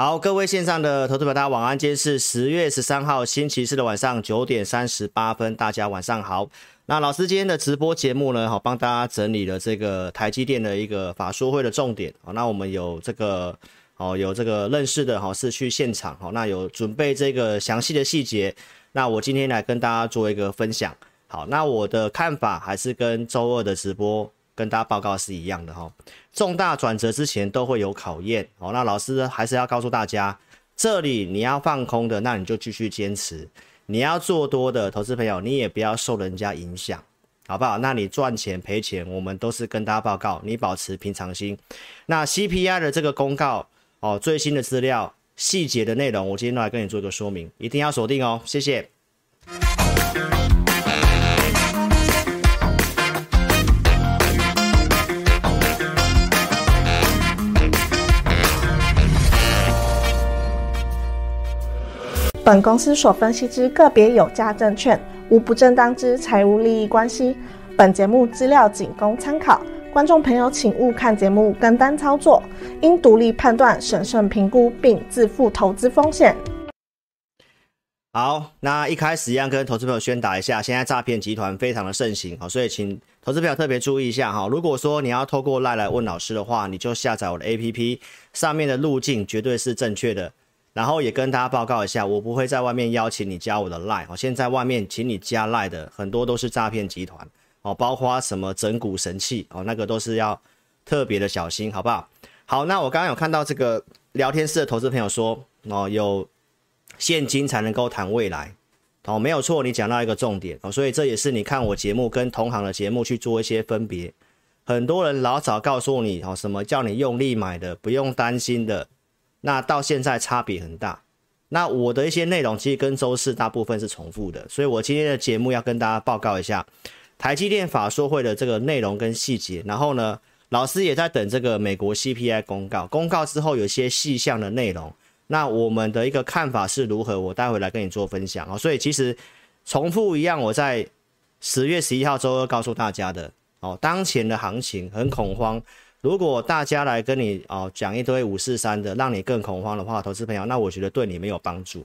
好，各位线上的投资者，大家晚安。今天是十月十三号星期四的晚上九点三十八分，大家晚上好。那老师今天的直播节目呢，好，帮大家整理了这个台积电的一个法说会的重点。好，那我们有这个，哦，有这个认识的，好，是去现场，好，那有准备这个详细的细节。那我今天来跟大家做一个分享。好，那我的看法还是跟周二的直播跟大家报告是一样的哈。重大转折之前都会有考验哦。那老师还是要告诉大家，这里你要放空的，那你就继续坚持；你要做多的投资朋友，你也不要受人家影响，好不好？那你赚钱赔钱，我们都是跟大家报告，你保持平常心。那 CPI 的这个公告哦，最新的资料、细节的内容，我今天都来跟你做一个说明，一定要锁定哦。谢谢。本公司所分析之个别有价证券，无不正当之财务利益关系。本节目资料仅供参考，观众朋友请勿看节目跟单操作，应独立判断、审慎评估并自负投资风险。好，那一开始一样跟投资朋友宣导一下，现在诈骗集团非常的盛行，好，所以请投资朋友特别注意一下哈。如果说你要透过赖来问老师的话，你就下载我的 APP，上面的路径绝对是正确的。然后也跟大家报告一下，我不会在外面邀请你加我的 Line 哦。现在外面请你加 Line 的很多都是诈骗集团哦，包括什么整股神器哦，那个都是要特别的小心，好不好？好，那我刚刚有看到这个聊天室的投资朋友说哦，有现金才能够谈未来哦，没有错，你讲到一个重点哦，所以这也是你看我节目跟同行的节目去做一些分别。很多人老早告诉你哦，什么叫你用力买的，不用担心的。那到现在差别很大，那我的一些内容其实跟周四大部分是重复的，所以我今天的节目要跟大家报告一下台积电法说会的这个内容跟细节，然后呢，老师也在等这个美国 CPI 公告，公告之后有些细项的内容，那我们的一个看法是如何，我待会来跟你做分享哦。所以其实重复一样，我在十月十一号周二告诉大家的哦，当前的行情很恐慌。如果大家来跟你哦讲一堆五四三的，让你更恐慌的话，投资朋友，那我觉得对你没有帮助。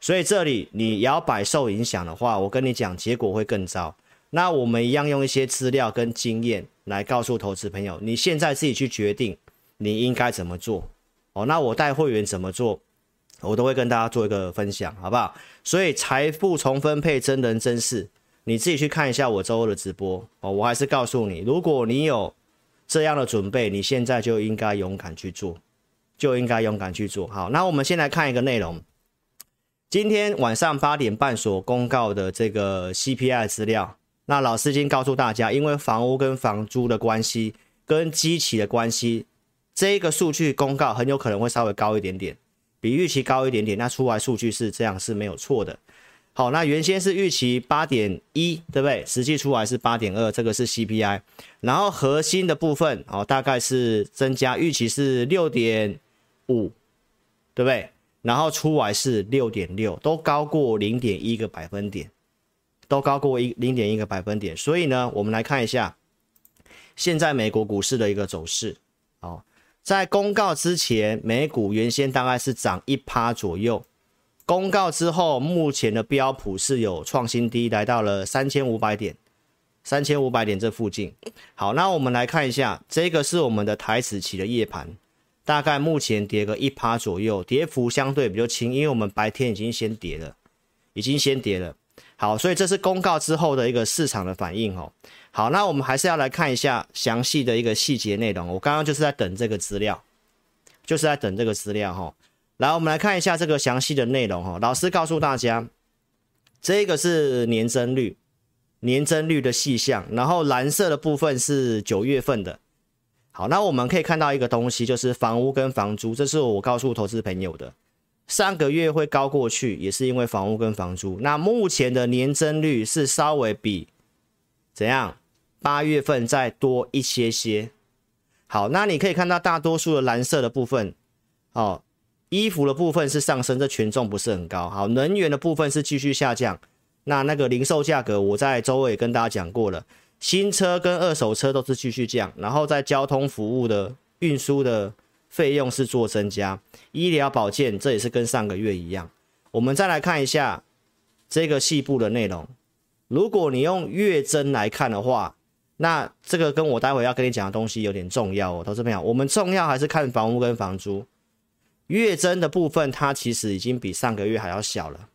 所以这里你摇摆受影响的话，我跟你讲，结果会更糟。那我们一样用一些资料跟经验来告诉投资朋友，你现在自己去决定你应该怎么做哦。那我带会员怎么做，我都会跟大家做一个分享，好不好？所以财富重分配真人真事，你自己去看一下我周二的直播哦。我还是告诉你，如果你有。这样的准备，你现在就应该勇敢去做，就应该勇敢去做。好，那我们先来看一个内容。今天晚上八点半所公告的这个 CPI 资料，那老师已经告诉大家，因为房屋跟房租的关系，跟机器的关系，这个数据公告很有可能会稍微高一点点，比预期高一点点。那出来数据是这样是没有错的。好，那原先是预期八点一，对不对？实际出来是八点二，这个是 CPI。然后核心的部分，哦，大概是增加，预期是六点五，对不对？然后出来是六点六，都高过零点一个百分点，都高过一零点一个百分点。所以呢，我们来看一下现在美国股市的一个走势。哦，在公告之前，美股原先大概是涨一趴左右。公告之后，目前的标普是有创新低，来到了三千五百点，三千五百点这附近。好，那我们来看一下，这个是我们的台指期的夜盘，大概目前跌个一趴左右，跌幅相对比较轻，因为我们白天已经先跌了，已经先跌了。好，所以这是公告之后的一个市场的反应哦。好，那我们还是要来看一下详细的一个细节内容。我刚刚就是在等这个资料，就是在等这个资料哈。来，我们来看一下这个详细的内容哈。老师告诉大家，这个是年增率，年增率的细项，然后蓝色的部分是九月份的。好，那我们可以看到一个东西，就是房屋跟房租，这是我告诉投资朋友的。上个月会高过去，也是因为房屋跟房租。那目前的年增率是稍微比怎样？八月份再多一些些。好，那你可以看到大多数的蓝色的部分，哦。衣服的部分是上升，这权重不是很高。好，能源的部分是继续下降。那那个零售价格，我在周二也跟大家讲过了，新车跟二手车都是继续降。然后在交通服务的运输的费用是做增加，医疗保健这也是跟上个月一样。我们再来看一下这个细部的内容。如果你用月增来看的话，那这个跟我待会要跟你讲的东西有点重要哦，投资朋友，我们重要还是看房屋跟房租。月增的部分，它其实已经比上个月还要小了。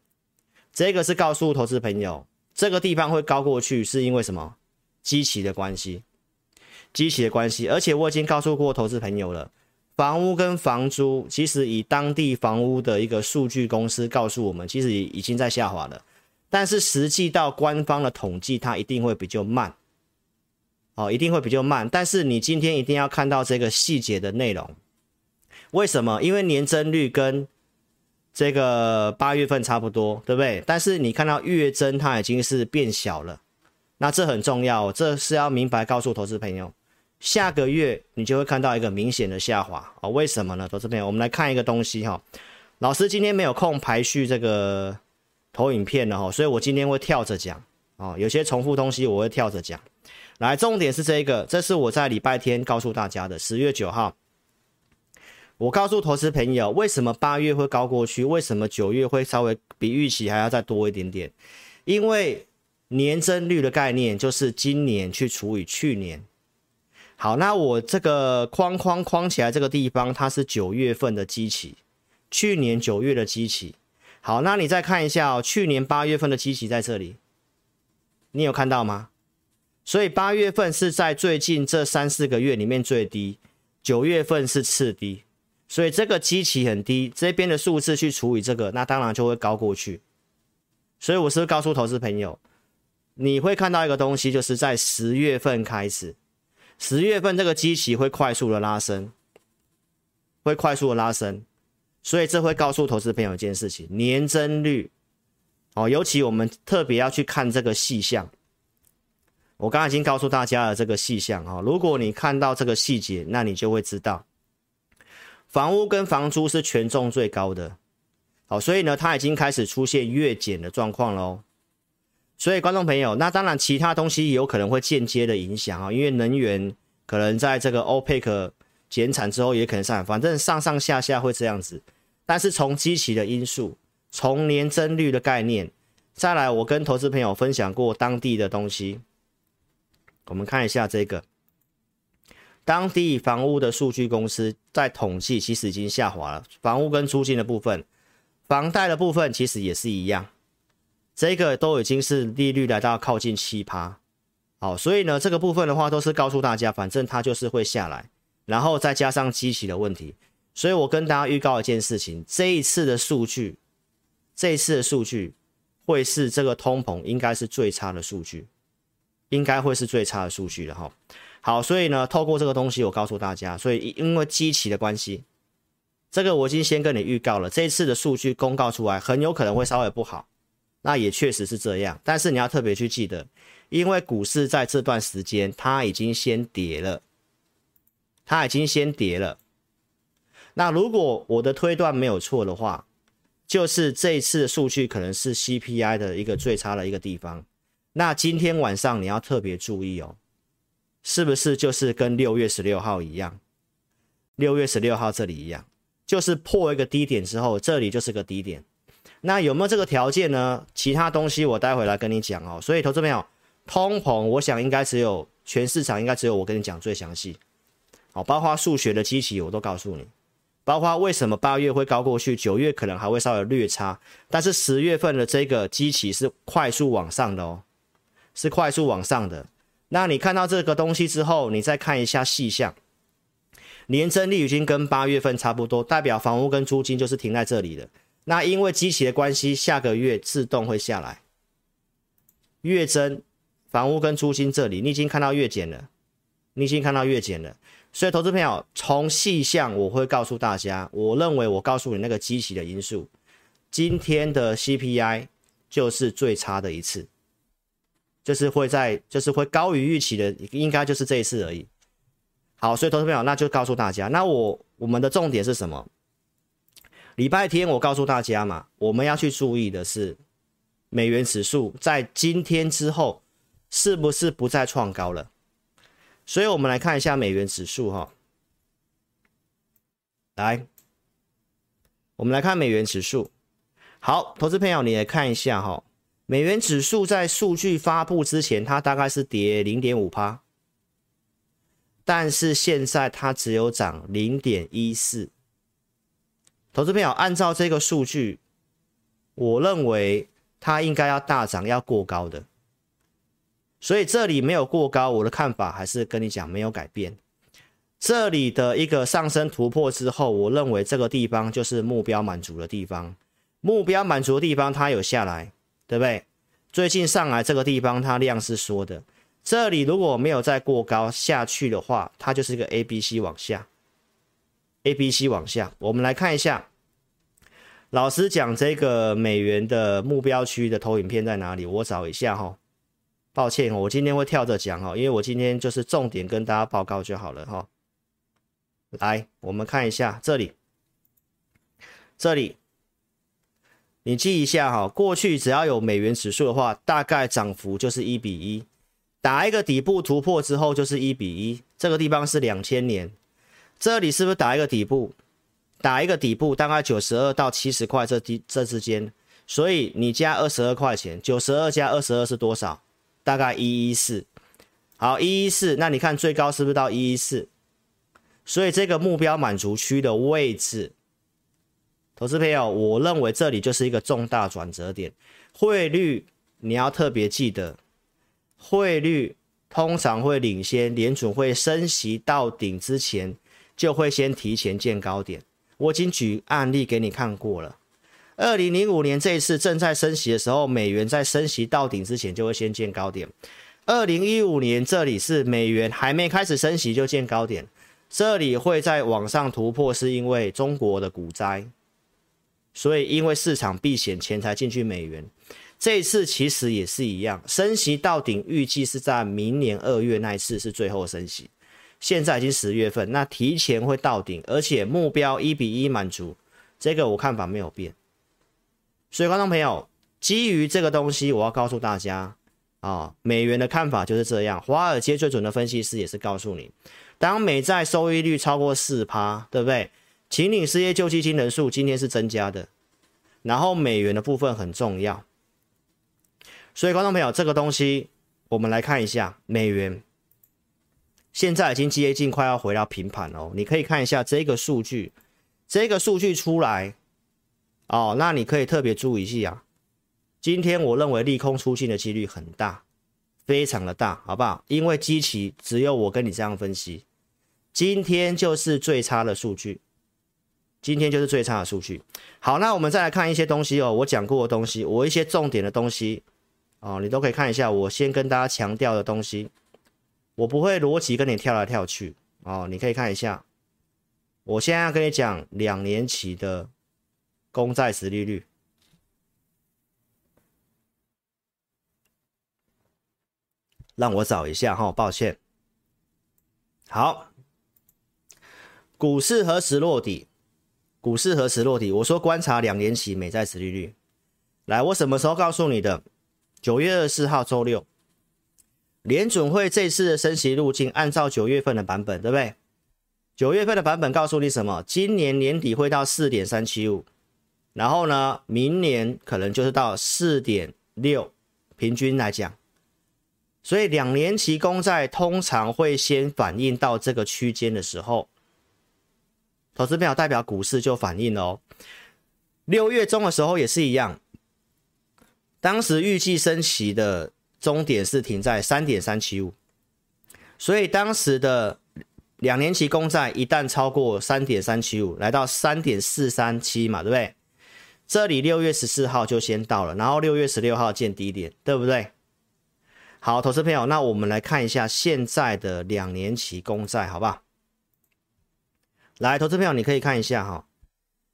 这个是告诉投资朋友，这个地方会高过去，是因为什么？基期的关系，基期的关系。而且我已经告诉过投资朋友了，房屋跟房租，其实以当地房屋的一个数据公司告诉我们，其实已经在下滑了。但是实际到官方的统计，它一定会比较慢。哦，一定会比较慢，但是你今天一定要看到这个细节的内容。为什么？因为年增率跟这个八月份差不多，对不对？但是你看到月增，它已经是变小了，那这很重要，这是要明白告诉投资朋友，下个月你就会看到一个明显的下滑哦。为什么呢？投资朋友，我们来看一个东西哈。老师今天没有空排序这个投影片了哈，所以我今天会跳着讲哦，有些重复东西我会跳着讲。来，重点是这个，这是我在礼拜天告诉大家的。十月九号，我告诉投资朋友，为什么八月会高过去，为什么九月会稍微比预期还要再多一点点？因为年增率的概念就是今年去除以去年。好，那我这个框框框起来这个地方，它是九月份的基期，去年九月的基期。好，那你再看一下哦，去年八月份的基期在这里，你有看到吗？所以八月份是在最近这三四个月里面最低，九月份是次低，所以这个基期很低，这边的数字去除以这个，那当然就会高过去。所以我是告诉投资朋友，你会看到一个东西，就是在十月份开始，十月份这个基期会快速的拉升，会快速的拉升，所以这会告诉投资朋友一件事情，年增率哦，尤其我们特别要去看这个细项。我刚才已经告诉大家了这个细项啊，如果你看到这个细节，那你就会知道，房屋跟房租是权重最高的，好，所以呢，它已经开始出现月减的状况喽。所以观众朋友，那当然其他东西有可能会间接的影响啊，因为能源可能在这个 OPEC 减产之后也可能上，反正上上下下会这样子。但是从基期的因素，从年增率的概念，再来，我跟投资朋友分享过当地的东西。我们看一下这个当地房屋的数据公司在统计，其实已经下滑了。房屋跟租金的部分，房贷的部分其实也是一样，这个都已经是利率来到靠近七趴。好，所以呢，这个部分的话都是告诉大家，反正它就是会下来，然后再加上机器的问题。所以我跟大家预告一件事情，这一次的数据，这一次的数据会是这个通膨应该是最差的数据。应该会是最差的数据了哈。好，所以呢，透过这个东西，我告诉大家，所以因为基期的关系，这个我已经先跟你预告了，这一次的数据公告出来，很有可能会稍微不好。那也确实是这样，但是你要特别去记得，因为股市在这段时间它已经先跌了，它已经先跌了。那如果我的推断没有错的话，就是这一次的数据可能是 CPI 的一个最差的一个地方。那今天晚上你要特别注意哦，是不是就是跟六月十六号一样？六月十六号这里一样，就是破一个低点之后，这里就是个低点。那有没有这个条件呢？其他东西我待会来跟你讲哦。所以投资朋友，通膨，我想应该只有全市场应该只有我跟你讲最详细。好，包括数学的机器我都告诉你，包括为什么八月会高过去，九月可能还会稍微略差，但是十月份的这个机器是快速往上的哦。是快速往上的，那你看到这个东西之后，你再看一下细项，年增率已经跟八月份差不多，代表房屋跟租金就是停在这里的。那因为基期的关系，下个月自动会下来。月增，房屋跟租金这里，你已经看到月减了，你已经看到月减了。所以投资朋友，从细项我会告诉大家，我认为我告诉你那个基期的因素，今天的 CPI 就是最差的一次。就是会在，就是会高于预期的，应该就是这一次而已。好，所以投资朋友，那就告诉大家，那我我们的重点是什么？礼拜天我告诉大家嘛，我们要去注意的是，美元指数在今天之后是不是不再创高了？所以我们来看一下美元指数哈。来，我们来看美元指数。好，投资朋友你也看一下哈，美元指数在数据发布之前，它大概是跌零点五趴，但是现在它只有涨零点一四。投资朋友，按照这个数据，我认为它应该要大涨，要过高的。所以这里没有过高，我的看法还是跟你讲没有改变。这里的一个上升突破之后，我认为这个地方就是目标满足的地方。目标满足的地方，它有下来，对不对？最近上来这个地方，它量是缩的。这里如果没有再过高下去的话，它就是一个 A、B、C 往下，A、B、C 往下。我们来看一下，老师讲这个美元的目标区的投影片在哪里？我找一下哈。抱歉，我今天会跳着讲哈，因为我今天就是重点跟大家报告就好了哈。来，我们看一下这里，这里。你记一下哈，过去只要有美元指数的话，大概涨幅就是一比一，打一个底部突破之后就是一比一。这个地方是两千年，这里是不是打一个底部？打一个底部，大概九十二到七十块这地这之间，所以你加二十二块钱，九十二加二十二是多少？大概一一四。好，一一四，那你看最高是不是到一一四？所以这个目标满足区的位置。投资朋友，我认为这里就是一个重大转折点。汇率你要特别记得，汇率通常会领先联准会升息到顶之前，就会先提前见高点。我已经举案例给你看过了。二零零五年这一次正在升息的时候，美元在升息到顶之前就会先见高点。二零一五年这里是美元还没开始升息就见高点，这里会在往上突破，是因为中国的股灾。所以，因为市场避险，钱才进去美元。这一次其实也是一样，升息到顶，预计是在明年二月那一次是最后升息。现在已经十月份，那提前会到顶，而且目标一比一满足，这个我看法没有变。所以，观众朋友，基于这个东西，我要告诉大家啊，美元的看法就是这样。华尔街最准的分析师也是告诉你，当美债收益率超过四趴，对不对？请领失业救济金人数今天是增加的，然后美元的部分很重要，所以观众朋友，这个东西我们来看一下，美元现在已经接近快要回到平盘哦。你可以看一下这个数据，这个数据出来哦，那你可以特别注意一下，今天我认为利空出尽的几率很大，非常的大，好不好？因为基期只有我跟你这样分析，今天就是最差的数据。今天就是最差的数据。好，那我们再来看一些东西哦，我讲过的东西，我一些重点的东西哦，你都可以看一下。我先跟大家强调的东西，我不会逻辑跟你跳来跳去哦，你可以看一下。我现在要跟你讲两年期的公债实利率，让我找一下哈，抱歉。好，股市何时落底？股市何时落底？我说观察两年期美债殖利率。来，我什么时候告诉你的？九月二十四号周六，联准会这次的升息路径，按照九月份的版本，对不对？九月份的版本告诉你什么？今年年底会到四点三七五，然后呢，明年可能就是到四点六，平均来讲。所以两年期公债通常会先反映到这个区间的时候。投资票代表股市就反映了哦。六月中的时候也是一样，当时预计升息的终点是停在三点三七五，所以当时的两年期公债一旦超过三点三七五，来到三点四三七嘛，对不对？这里六月十四号就先到了，然后六月十六号见低点，对不对？好，投资朋友，那我们来看一下现在的两年期公债，好不好？来，投资朋友，你可以看一下哈，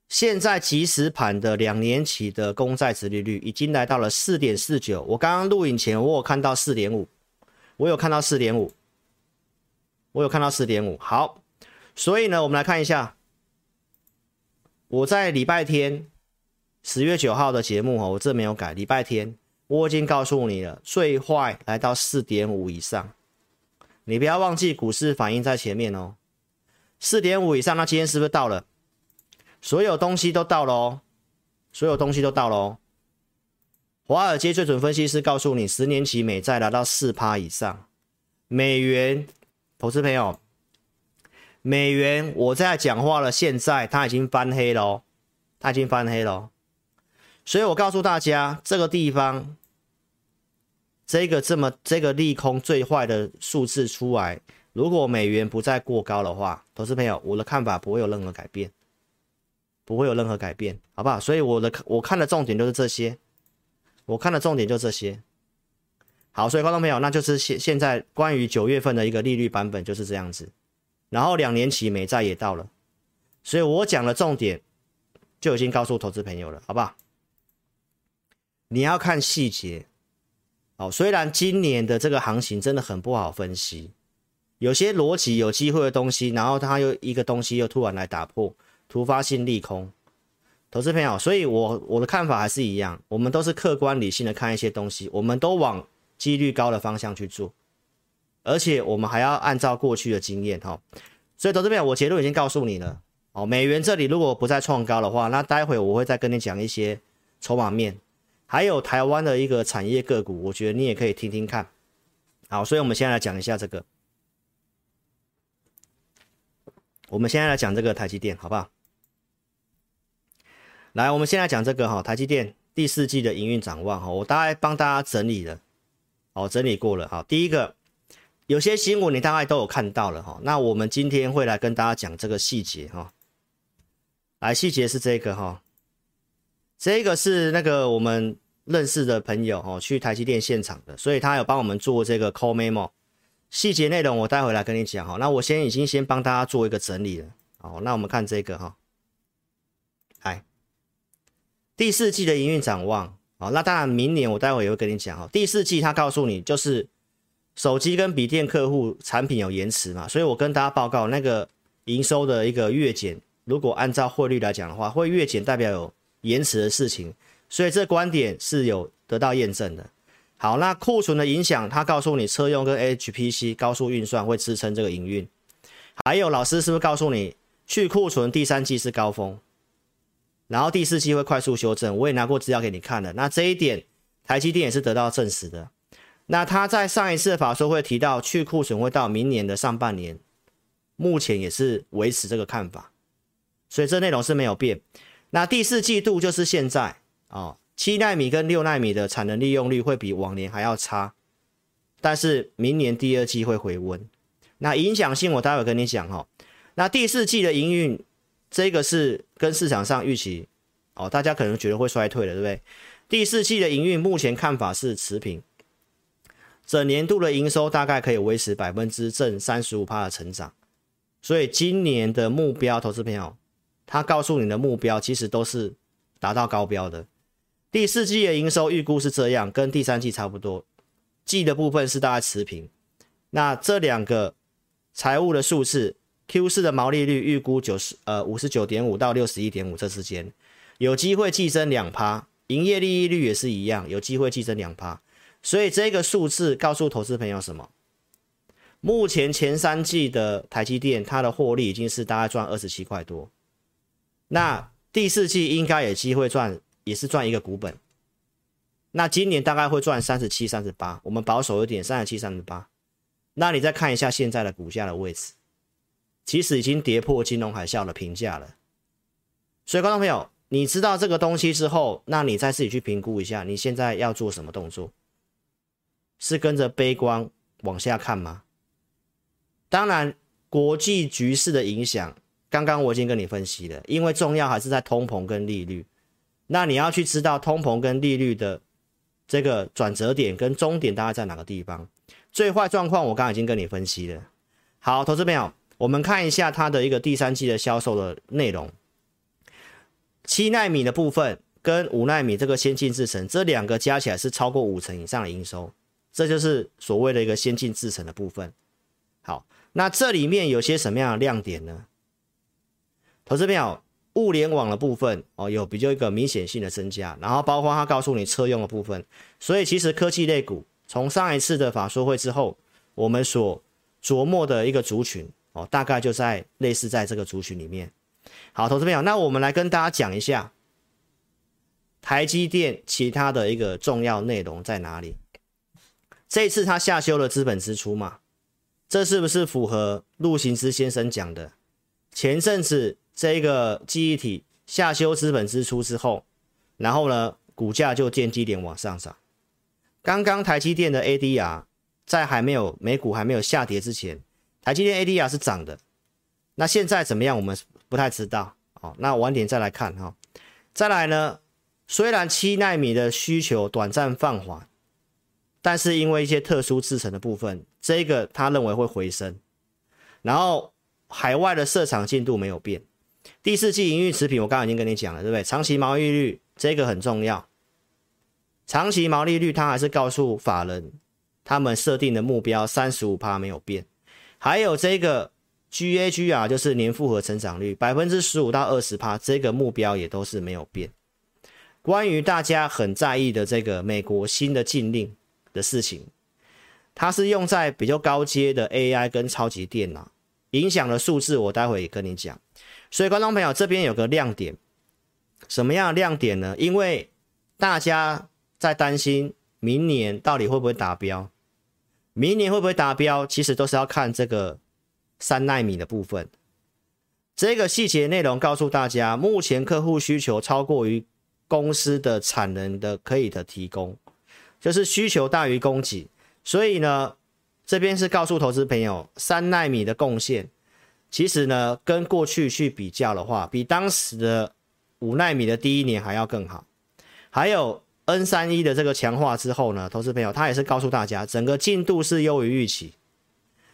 现在即时盘的两年期的公债殖利率已经来到了四点四九。我刚刚录影前，我有看到四点五，我有看到四点五，我有看到四点五。好，所以呢，我们来看一下，我在礼拜天十月九号的节目哈，我这没有改，礼拜天我已经告诉你了，最坏来到四点五以上，你不要忘记股市反应在前面哦。四点五以上，那今天是不是到了？所有东西都到了哦，所有东西都到了哦。华尔街最准分析师告诉你，十年期美债达到四趴以上，美元，投资朋友，美元我在讲话了，现在它已经翻黑了哦，它已经翻黑了哦。所以我告诉大家，这个地方，这个这么这个利空最坏的数字出来，如果美元不再过高的话，投资朋友，我的看法不会有任何改变，不会有任何改变，好不好？所以我的我看的重点就是这些，我看的重点就这些。好，所以观众朋友，那就是现现在关于九月份的一个利率版本就是这样子，然后两年期美债也到了，所以我讲的重点就已经告诉投资朋友了，好不好？你要看细节，哦，虽然今年的这个行情真的很不好分析，有些逻辑有机会的东西，然后它又一个东西又突然来打破，突发性利空，投资朋友，所以我我的看法还是一样，我们都是客观理性的看一些东西，我们都往几率高的方向去做，而且我们还要按照过去的经验哈，所以投资朋友，我结论已经告诉你了，哦，美元这里如果不再创高的话，那待会我会再跟你讲一些筹码面。还有台湾的一个产业个股，我觉得你也可以听听看。好，所以我们现在来讲一下这个。我们现在来讲这个台积电，好不好？来，我们现在讲这个哈，台积电第四季的营运展望哈，我大概帮大家整理了，哦，整理过了哈。第一个，有些新闻你大概都有看到了哈。那我们今天会来跟大家讲这个细节哈。来，细节是这个哈。这个是那个我们认识的朋友哦，去台积电现场的，所以他有帮我们做这个 call memo，细节内容我待会来跟你讲哈。那我先已经先帮大家做一个整理了，好，那我们看这个哈，来第四季的营运展望，好，那当然明年我待会也会跟你讲哈。第四季他告诉你就是手机跟笔电客户产品有延迟嘛，所以我跟大家报告那个营收的一个月减，如果按照汇率来讲的话，会月减代表有。延迟的事情，所以这观点是有得到验证的。好，那库存的影响，他告诉你车用跟 HPC 高速运算会支撑这个营运。还有老师是不是告诉你去库存第三季是高峰，然后第四季会快速修正？我也拿过资料给你看了。那这一点台积电也是得到证实的。那他在上一次的法说会提到去库存会到明年的上半年，目前也是维持这个看法，所以这内容是没有变。那第四季度就是现在哦，七奈米跟六奈米的产能利用率会比往年还要差，但是明年第二季会回温。那影响性我待会跟你讲哈。那第四季的营运，这个是跟市场上预期哦，大家可能觉得会衰退了，对不对？第四季的营运目前看法是持平，整年度的营收大概可以维持百分之正三十五趴的成长，所以今年的目标，投资朋友。他告诉你的目标其实都是达到高标的。第四季的营收预估是这样，跟第三季差不多。季的部分是大概持平。那这两个财务的数字，Q 四的毛利率预估九十呃五十九点五到六十一点五这之间，有机会季增两趴。营业利益率也是一样，有机会季增两趴。所以这个数字告诉投资朋友什么？目前前三季的台积电，它的获利已经是大概赚二十七块多。那第四季应该有机会赚，也是赚一个股本。那今年大概会赚三十七、三十八，我们保守一点，三十七、三十八。那你再看一下现在的股价的位置，其实已经跌破金融海啸的评价了。所以，观众朋友，你知道这个东西之后，那你再自己去评估一下，你现在要做什么动作？是跟着悲观往下看吗？当然，国际局势的影响。刚刚我已经跟你分析了，因为重要还是在通膨跟利率，那你要去知道通膨跟利率的这个转折点跟终点大概在哪个地方。最坏状况我刚刚已经跟你分析了。好，投资朋友，我们看一下它的一个第三季的销售的内容。七纳米的部分跟五纳米这个先进制程，这两个加起来是超过五成以上的营收，这就是所谓的一个先进制程的部分。好，那这里面有些什么样的亮点呢？投资朋友物联网的部分哦，有比较一个明显性的增加，然后包括他告诉你车用的部分，所以其实科技类股从上一次的法说会之后，我们所琢磨的一个族群哦，大概就在类似在这个族群里面。好，投资朋友，那我们来跟大家讲一下台积电其他的一个重要内容在哪里？这次它下修了资本支出嘛，这是不是符合陆行之先生讲的？前阵子这一个记忆体下修资本支出之后，然后呢，股价就见低点往上涨。刚刚台积电的 ADR 在还没有美股还没有下跌之前，台积电 ADR 是涨的。那现在怎么样？我们不太知道。哦，那晚点再来看哈。再来呢，虽然七纳米的需求短暂放缓。但是因为一些特殊制程的部分，这个他认为会回升，然后海外的市场进度没有变，第四季营运持平，我刚刚已经跟你讲了，对不对？长期毛利率这个很重要，长期毛利率它还是告诉法人，他们设定的目标三十五趴没有变，还有这个 GAGR 就是年复合成长率百分之十五到二十趴，这个目标也都是没有变。关于大家很在意的这个美国新的禁令。的事情，它是用在比较高阶的 AI 跟超级电脑，影响的数字我待会也跟你讲。所以观众朋友这边有个亮点，什么样的亮点呢？因为大家在担心明年到底会不会达标，明年会不会达标，其实都是要看这个三纳米的部分。这个细节内容告诉大家，目前客户需求超过于公司的产能的可以的提供。就是需求大于供给，所以呢，这边是告诉投资朋友，三纳米的贡献，其实呢，跟过去去比较的话，比当时的五纳米的第一年还要更好。还有 N 三一的这个强化之后呢，投资朋友他也是告诉大家，整个进度是优于预期，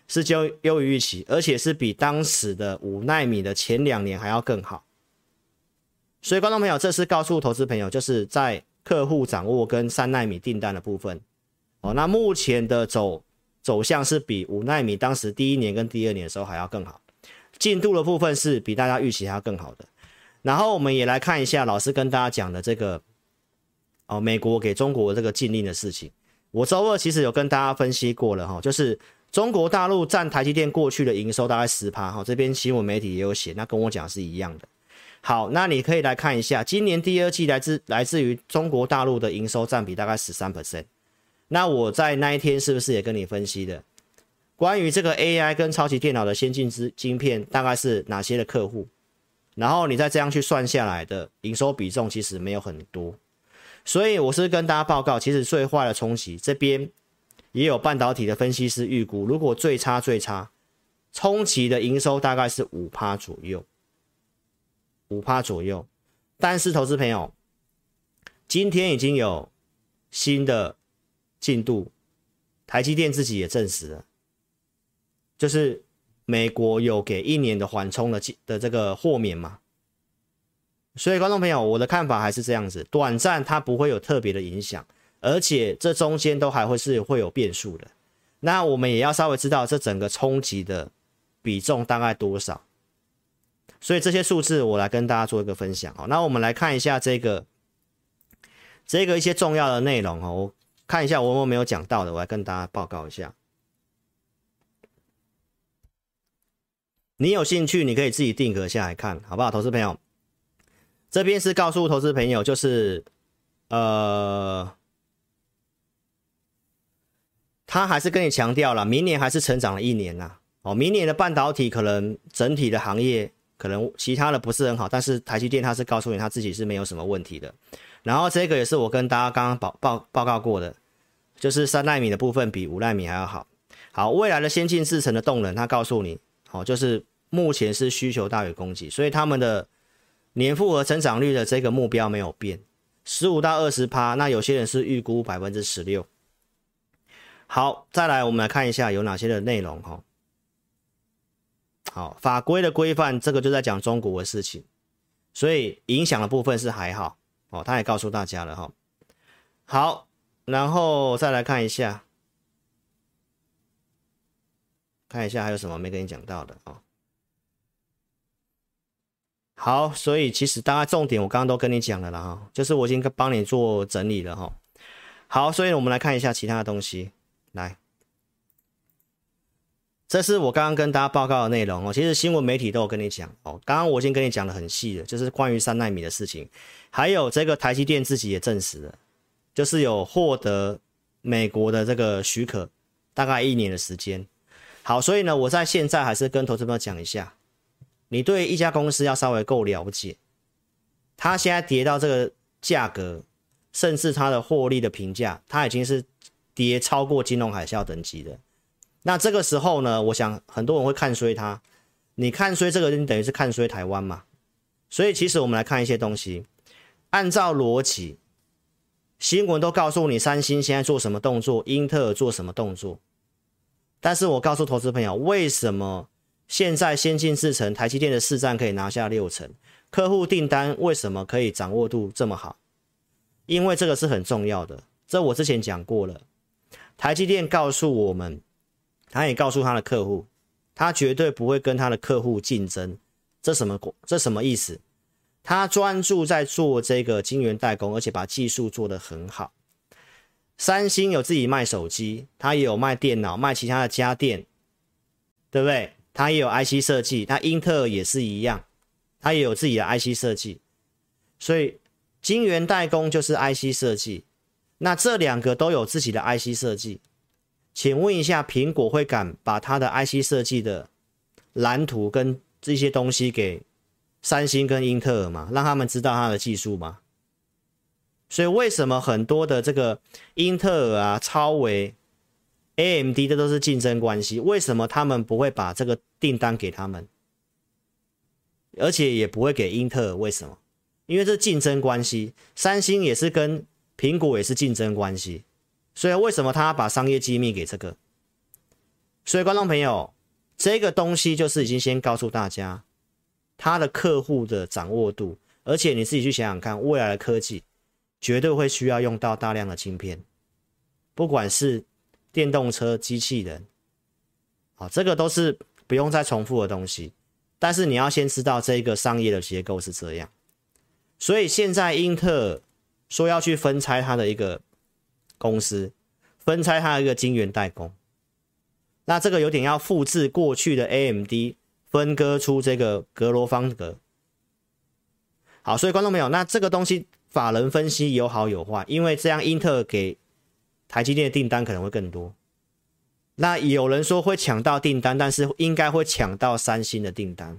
是优优于预期，而且是比当时的五纳米的前两年还要更好。所以观众朋友，这是告诉投资朋友，就是在。客户掌握跟三纳米订单的部分，哦，那目前的走走向是比五纳米当时第一年跟第二年的时候还要更好，进度的部分是比大家预期还要更好的。然后我们也来看一下老师跟大家讲的这个，哦，美国给中国这个禁令的事情。我周二其实有跟大家分析过了哈，就是中国大陆占台积电过去的营收大概十趴哈，这边新闻媒体也有写，那跟我讲是一样的。好，那你可以来看一下，今年第二季来自来自于中国大陆的营收占比大概十三 percent。那我在那一天是不是也跟你分析的，关于这个 AI 跟超级电脑的先进之晶片大概是哪些的客户？然后你再这样去算下来的营收比重其实没有很多，所以我是跟大家报告，其实最坏的冲击这边也有半导体的分析师预估，如果最差最差，冲击的营收大概是五趴左右。五趴左右，但是投资朋友，今天已经有新的进度，台积电自己也证实了，就是美国有给一年的缓冲的的这个豁免嘛，所以观众朋友，我的看法还是这样子，短暂它不会有特别的影响，而且这中间都还会是会有变数的，那我们也要稍微知道这整个冲击的比重大概多少。所以这些数字我来跟大家做一个分享。好，那我们来看一下这个这个一些重要的内容哦。看一下我有没有讲到的，我来跟大家报告一下。你有兴趣，你可以自己定格下来看，好不好？投资朋友，这边是告诉投资朋友，就是呃，他还是跟你强调了，明年还是成长了一年呐。哦，明年的半导体可能整体的行业。可能其他的不是很好，但是台积电他是告诉你他自己是没有什么问题的。然后这个也是我跟大家刚刚报报报告过的，就是三纳米的部分比五纳米还要好。好，未来的先进制程的动能，它告诉你，好，就是目前是需求大于供给，所以他们的年复合增长率的这个目标没有变，十五到二十趴。那有些人是预估百分之十六。好，再来我们来看一下有哪些的内容哈。好，法规的规范，这个就在讲中国的事情，所以影响的部分是还好哦。他也告诉大家了哈。好，然后再来看一下，看一下还有什么没跟你讲到的啊？好，所以其实大概重点我刚刚都跟你讲了啦哈，就是我已经帮你做整理了哈。好，所以我们来看一下其他的东西，来。这是我刚刚跟大家报告的内容哦。其实新闻媒体都有跟你讲哦。刚刚我已经跟你讲的很细了，就是关于三纳米的事情，还有这个台积电自己也证实了，就是有获得美国的这个许可，大概一年的时间。好，所以呢，我在现在还是跟投资朋友讲一下，你对一家公司要稍微够了解，它现在跌到这个价格，甚至它的获利的评价，它已经是跌超过金融海啸等级的。那这个时候呢，我想很多人会看衰它。你看衰这个，你等于是看衰台湾嘛。所以其实我们来看一些东西，按照逻辑，新闻都告诉你三星现在做什么动作，英特尔做什么动作。但是我告诉投资朋友，为什么现在先进制程台积电的市占可以拿下六成，客户订单为什么可以掌握度这么好？因为这个是很重要的，这我之前讲过了。台积电告诉我们。他也告诉他的客户，他绝对不会跟他的客户竞争。这什么？这什么意思？他专注在做这个晶圆代工，而且把技术做得很好。三星有自己卖手机，他也有卖电脑，卖其他的家电，对不对？它也有 IC 设计。那英特尔也是一样，它也有自己的 IC 设计。所以晶圆代工就是 IC 设计。那这两个都有自己的 IC 设计。请问一下，苹果会敢把它的 IC 设计的蓝图跟这些东西给三星跟英特尔吗？让他们知道它的技术吗？所以为什么很多的这个英特尔啊、超微、AMD 这都是竞争关系？为什么他们不会把这个订单给他们，而且也不会给英特尔？为什么？因为这竞争关系，三星也是跟苹果也是竞争关系。所以为什么他把商业机密给这个？所以观众朋友，这个东西就是已经先告诉大家，他的客户的掌握度，而且你自己去想想看，未来的科技绝对会需要用到大量的晶片，不管是电动车、机器人，好，这个都是不用再重复的东西。但是你要先知道这个商业的结构是这样。所以现在英特尔说要去分拆它的一个。公司分拆它的一个晶圆代工，那这个有点要复制过去的 AMD，分割出这个格罗方格。好，所以观众朋友，那这个东西法人分析有好有坏，因为这样英特尔给台积电的订单可能会更多。那有人说会抢到订单，但是应该会抢到三星的订单，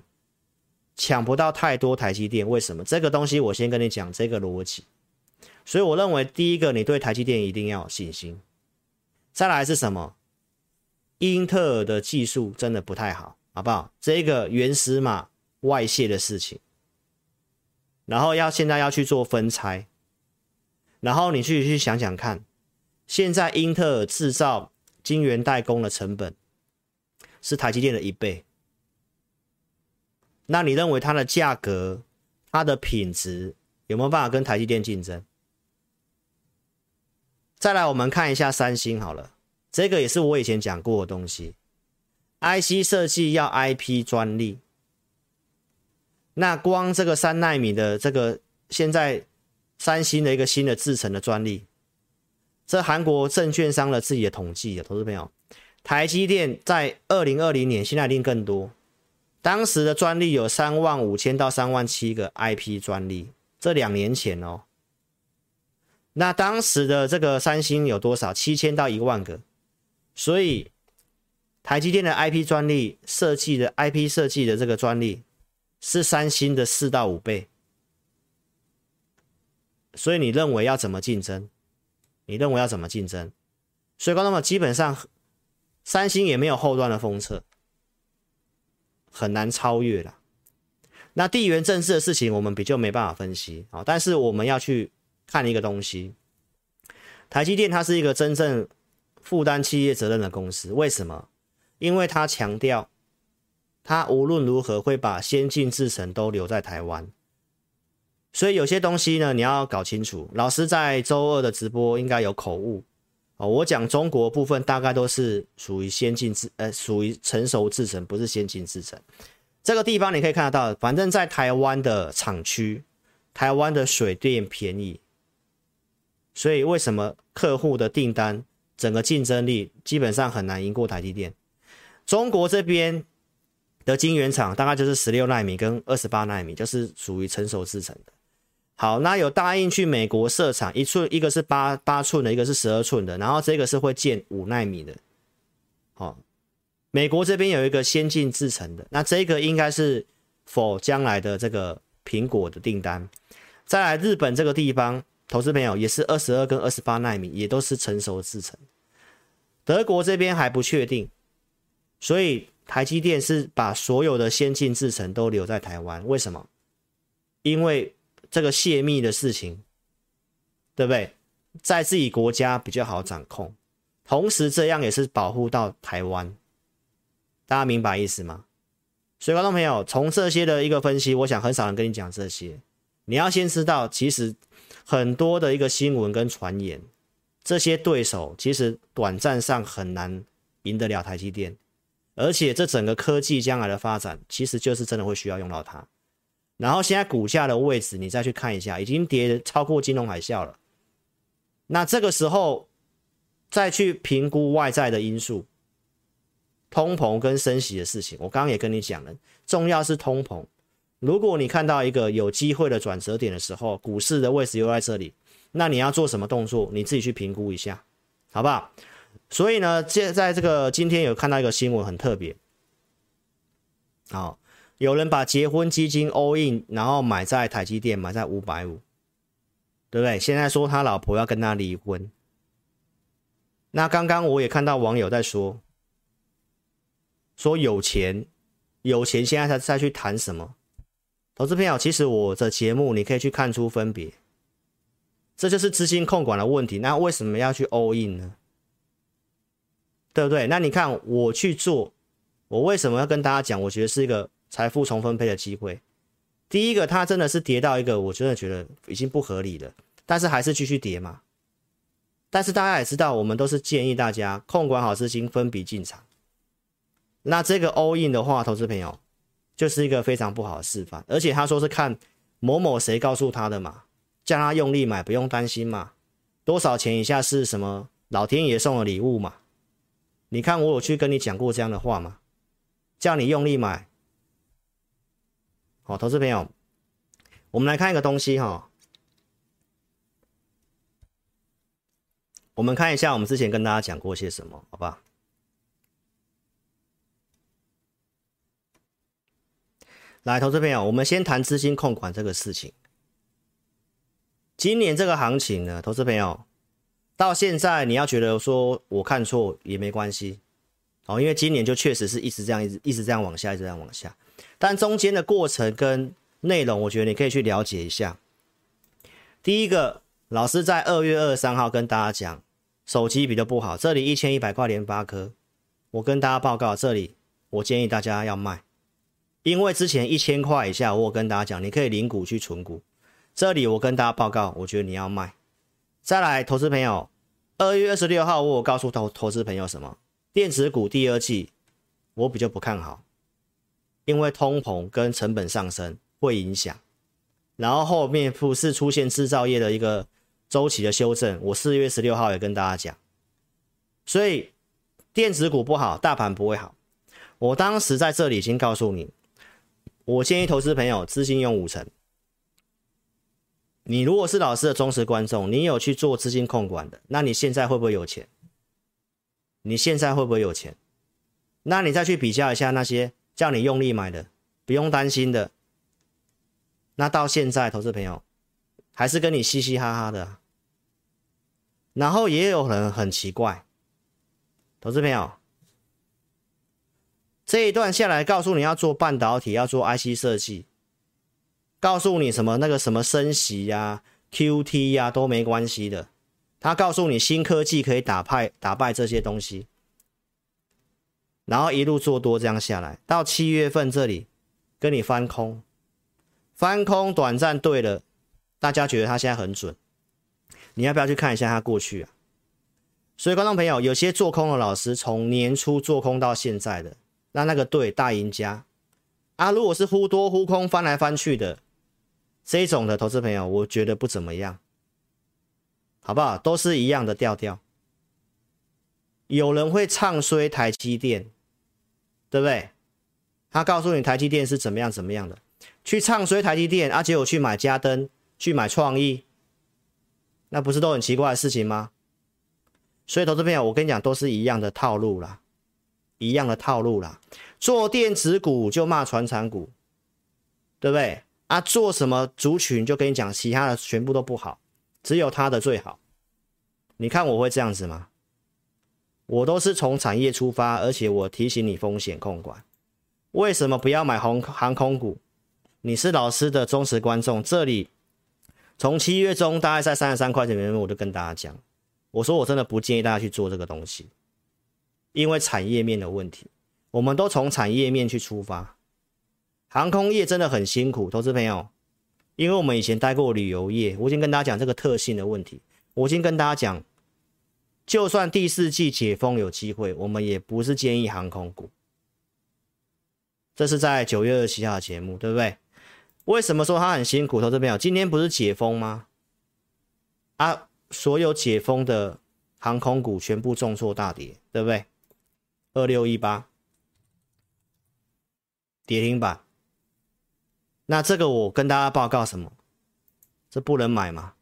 抢不到太多台积电。为什么？这个东西我先跟你讲这个逻辑。所以我认为，第一个，你对台积电一定要有信心。再来是什么？英特尔的技术真的不太好，好不好？这个原始码外泄的事情，然后要现在要去做分拆，然后你去去想想看，现在英特尔制造晶圆代工的成本是台积电的一倍，那你认为它的价格、它的品质有没有办法跟台积电竞争？再来，我们看一下三星好了，这个也是我以前讲过的东西。IC 设计要 IP 专利，那光这个三奈米的这个现在三星的一个新的制程的专利，这韩国证券商的自己的统计啊，投资朋友，台积电在二零二零年现在一定更多，当时的专利有三万五千到三万七个 IP 专利，这两年前哦。那当时的这个三星有多少？七千到一万个，所以台积电的 IP 专利设计的 IP 设计的这个专利是三星的四到五倍。所以你认为要怎么竞争？你认为要怎么竞争？所以观众们基本上三星也没有后端的封测，很难超越了。那地缘政治的事情我们比较没办法分析啊，但是我们要去。看一个东西，台积电它是一个真正负担企业责任的公司。为什么？因为它强调，它无论如何会把先进制程都留在台湾。所以有些东西呢，你要搞清楚。老师在周二的直播应该有口误哦。我讲中国部分大概都是属于先进制，呃，属于成熟制程，不是先进制程。这个地方你可以看得到，反正在台湾的厂区，台湾的水电便宜。所以为什么客户的订单整个竞争力基本上很难赢过台积电？中国这边的晶圆厂大概就是十六纳米跟二十八纳米，就是属于成熟制程的。好，那有答应去美国设厂，一寸一个是八八寸的，一个是十二寸的，然后这个是会建五纳米的。好，美国这边有一个先进制程的，那这个应该是否将来的这个苹果的订单。再来日本这个地方，投资朋友也是二十二跟二十八纳米，也都是成熟制程。德国这边还不确定，所以台积电是把所有的先进制程都留在台湾。为什么？因为这个泄密的事情，对不对？在自己国家比较好掌控，同时这样也是保护到台湾。大家明白意思吗？所以观众朋友，从这些的一个分析，我想很少人跟你讲这些。你要先知道，其实很多的一个新闻跟传言。这些对手其实短暂上很难赢得了台积电，而且这整个科技将来的发展，其实就是真的会需要用到它。然后现在股价的位置，你再去看一下，已经跌超过金融海啸了。那这个时候再去评估外在的因素，通膨跟升息的事情，我刚刚也跟你讲了，重要是通膨。如果你看到一个有机会的转折点的时候，股市的位置又在这里。那你要做什么动作？你自己去评估一下，好不好？所以呢，现在这个今天有看到一个新闻很特别，好，有人把结婚基金 all in，然后买在台积电，买在五百五，对不对？现在说他老婆要跟他离婚。那刚刚我也看到网友在说，说有钱，有钱，现在才再去谈什么？投资朋友，其实我的节目你可以去看出分别。这就是资金控管的问题。那为什么要去 all in 呢？对不对？那你看我去做，我为什么要跟大家讲？我觉得是一个财富重分配的机会。第一个，它真的是跌到一个我真的觉得已经不合理了，但是还是继续跌嘛。但是大家也知道，我们都是建议大家控管好资金，分笔进场。那这个 all in 的话，投资朋友就是一个非常不好的示范。而且他说是看某某谁告诉他的嘛。叫他用力买，不用担心嘛。多少钱以下是什么？老天爷送的礼物嘛。你看我有去跟你讲过这样的话吗？叫你用力买。好，投资朋友，我们来看一个东西哈。我们看一下我们之前跟大家讲过些什么，好吧？来，投资朋友，我们先谈资金控管这个事情。今年这个行情呢，投资朋友到现在你要觉得说我看错也没关系哦，因为今年就确实是一直这样，一直一直这样往下，一直这样往下。但中间的过程跟内容，我觉得你可以去了解一下。第一个，老师在二月二十三号跟大家讲，手机比较不好，这里一千一百块联发科，我跟大家报告，这里我建议大家要卖，因为之前一千块以下，我有跟大家讲，你可以领股去存股。这里我跟大家报告，我觉得你要卖。再来，投资朋友，二月二十六号我有告诉投投资朋友什么？电子股第二季我比较不看好，因为通膨跟成本上升会影响。然后后面不是出现制造业的一个周期的修正，我四月十六号也跟大家讲。所以电子股不好，大盘不会好。我当时在这里已经告诉你，我建议投资朋友资金用五成。你如果是老师的忠实观众，你有去做资金控管的，那你现在会不会有钱？你现在会不会有钱？那你再去比较一下那些叫你用力买的，不用担心的，那到现在投资朋友还是跟你嘻嘻哈哈的。然后也有人很奇怪，投资朋友这一段下来告诉你要做半导体，要做 IC 设计。告诉你什么那个什么升息呀、QT 呀、都没关系的，他告诉你新科技可以打败打败这些东西，然后一路做多这样下来，到七月份这里跟你翻空，翻空短暂对了，大家觉得他现在很准，你要不要去看一下他过去啊？所以观众朋友，有些做空的老师从年初做空到现在的，那那个对大赢家啊，如果是忽多忽空翻来翻去的。这种的投资朋友，我觉得不怎么样，好不好？都是一样的调调。有人会唱衰台积电，对不对？他告诉你台积电是怎么样怎么样的，去唱衰台积电，而且我去买嘉登，去买创意，那不是都很奇怪的事情吗？所以投资朋友，我跟你讲，都是一样的套路啦，一样的套路啦。做电子股就骂传产股，对不对？啊，做什么族群就跟你讲，其他的全部都不好，只有他的最好。你看我会这样子吗？我都是从产业出发，而且我提醒你风险控管。为什么不要买航航空股？你是老师的忠实观众，这里从七月中大概在三十三块钱里面，我就跟大家讲。我说我真的不建议大家去做这个东西，因为产业面的问题，我们都从产业面去出发。航空业真的很辛苦，投资朋友，因为我们以前待过旅游业，我已经跟大家讲这个特性的问题。我已经跟大家讲，就算第四季解封有机会，我们也不是建议航空股。这是在九月二十七号的节目，对不对？为什么说它很辛苦？投资朋友，今天不是解封吗？啊。所有解封的航空股全部重挫大跌，对不对？二六一八跌停板。那这个我跟大家报告什么？这不能买嘛，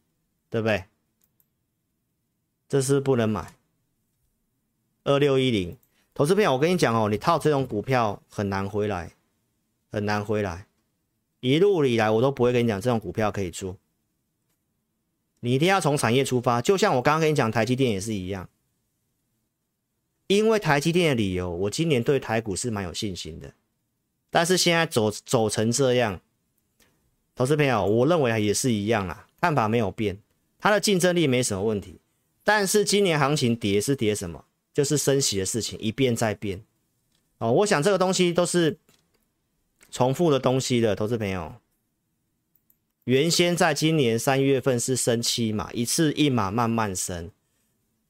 对不对？这是不能买。二六一零，投资朋友，我跟你讲哦，你套这种股票很难回来，很难回来。一路以来我都不会跟你讲这种股票可以做。你一定要从产业出发，就像我刚刚跟你讲，台积电也是一样。因为台积电的理由，我今年对台股是蛮有信心的。但是现在走走成这样，投资朋友，我认为也是一样啦，看法没有变，它的竞争力没什么问题。但是今年行情跌是跌什么？就是升息的事情一变再变。哦，我想这个东西都是重复的东西的，投资朋友。原先在今年三月份是升七码，一次一码慢慢升。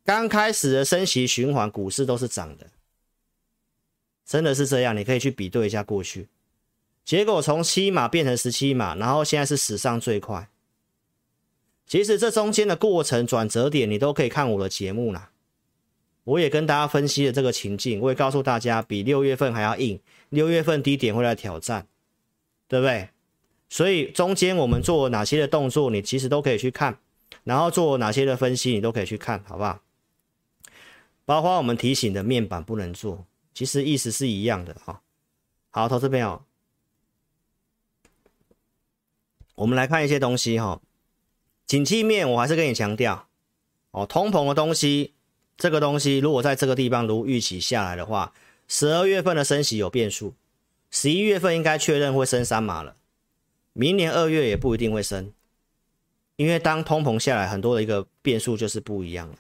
刚开始的升息循环，股市都是涨的，真的是这样。你可以去比对一下过去，结果从七码变成十七码，然后现在是史上最快。其实这中间的过程转折点，你都可以看我的节目啦。我也跟大家分析了这个情境，我也告诉大家比六月份还要硬，六月份低点会来挑战，对不对？所以中间我们做哪些的动作，你其实都可以去看，然后做哪些的分析，你都可以去看，好不好？包括我们提醒的面板不能做，其实意思是一样的哈。好，投资朋友，我们来看一些东西哈。景气面我还是跟你强调哦，通膨的东西，这个东西如果在这个地方如预期下来的话，十二月份的升息有变数，十一月份应该确认会升三码了。明年二月也不一定会升，因为当通膨下来，很多的一个变数就是不一样了。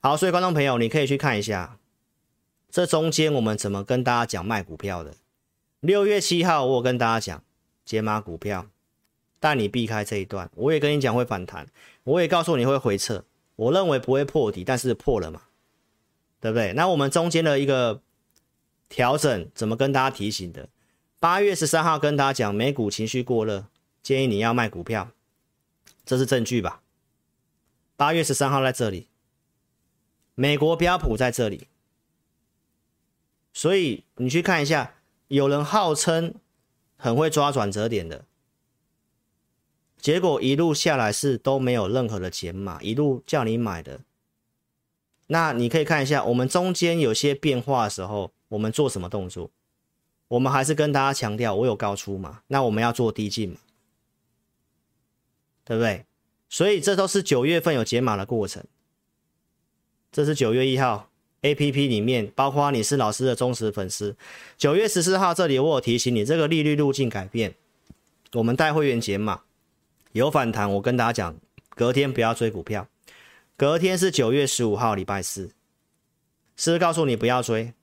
好，所以观众朋友，你可以去看一下，这中间我们怎么跟大家讲卖股票的。六月七号，我有跟大家讲解码股票，带你避开这一段。我也跟你讲会反弹，我也告诉你会回撤。我认为不会破底，但是破了嘛，对不对？那我们中间的一个调整，怎么跟大家提醒的？八月十三号跟大家讲，美股情绪过热，建议你要卖股票，这是证据吧？八月十三号在这里，美国标普在这里，所以你去看一下，有人号称很会抓转折点的，结果一路下来是都没有任何的减码，一路叫你买的。那你可以看一下，我们中间有些变化的时候，我们做什么动作？我们还是跟大家强调，我有高出嘛，那我们要做低进嘛，对不对？所以这都是九月份有解码的过程。这是九月一号 APP 里面，包括你是老师的忠实粉丝。九月十四号这里我有提醒你，这个利率路径改变，我们带会员解码有反弹。我跟大家讲，隔天不要追股票。隔天是九月十五号礼拜四，是不是告诉你不要追？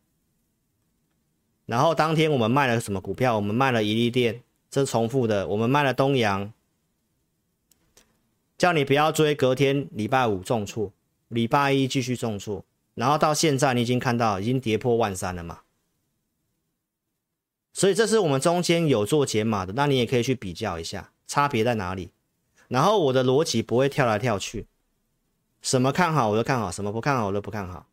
然后当天我们卖了什么股票？我们卖了一利电，这是重复的。我们卖了东阳，叫你不要追。隔天礼拜五重挫，礼拜一继续重挫，然后到现在你已经看到已经跌破万三了嘛。所以这是我们中间有做解码的，那你也可以去比较一下差别在哪里。然后我的逻辑不会跳来跳去，什么看好我就看好，什么不看好我就不看好。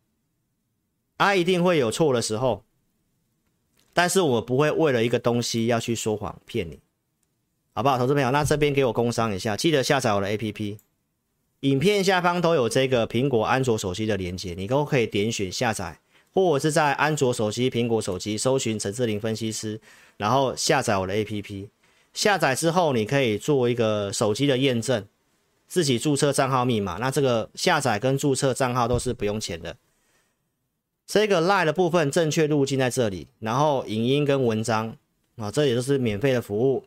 啊，一定会有错的时候。但是我不会为了一个东西要去说谎骗你，好不好，投资朋友？那这边给我工商一下，记得下载我的 APP，影片下方都有这个苹果、安卓手机的连接，你都可以点选下载，或者是在安卓手机、苹果手机搜寻陈志霖分析师，然后下载我的 APP。下载之后，你可以做一个手机的验证，自己注册账号密码。那这个下载跟注册账号都是不用钱的。这个 LINE 的部分正确路径在这里，然后影音跟文章啊，这也都是免费的服务。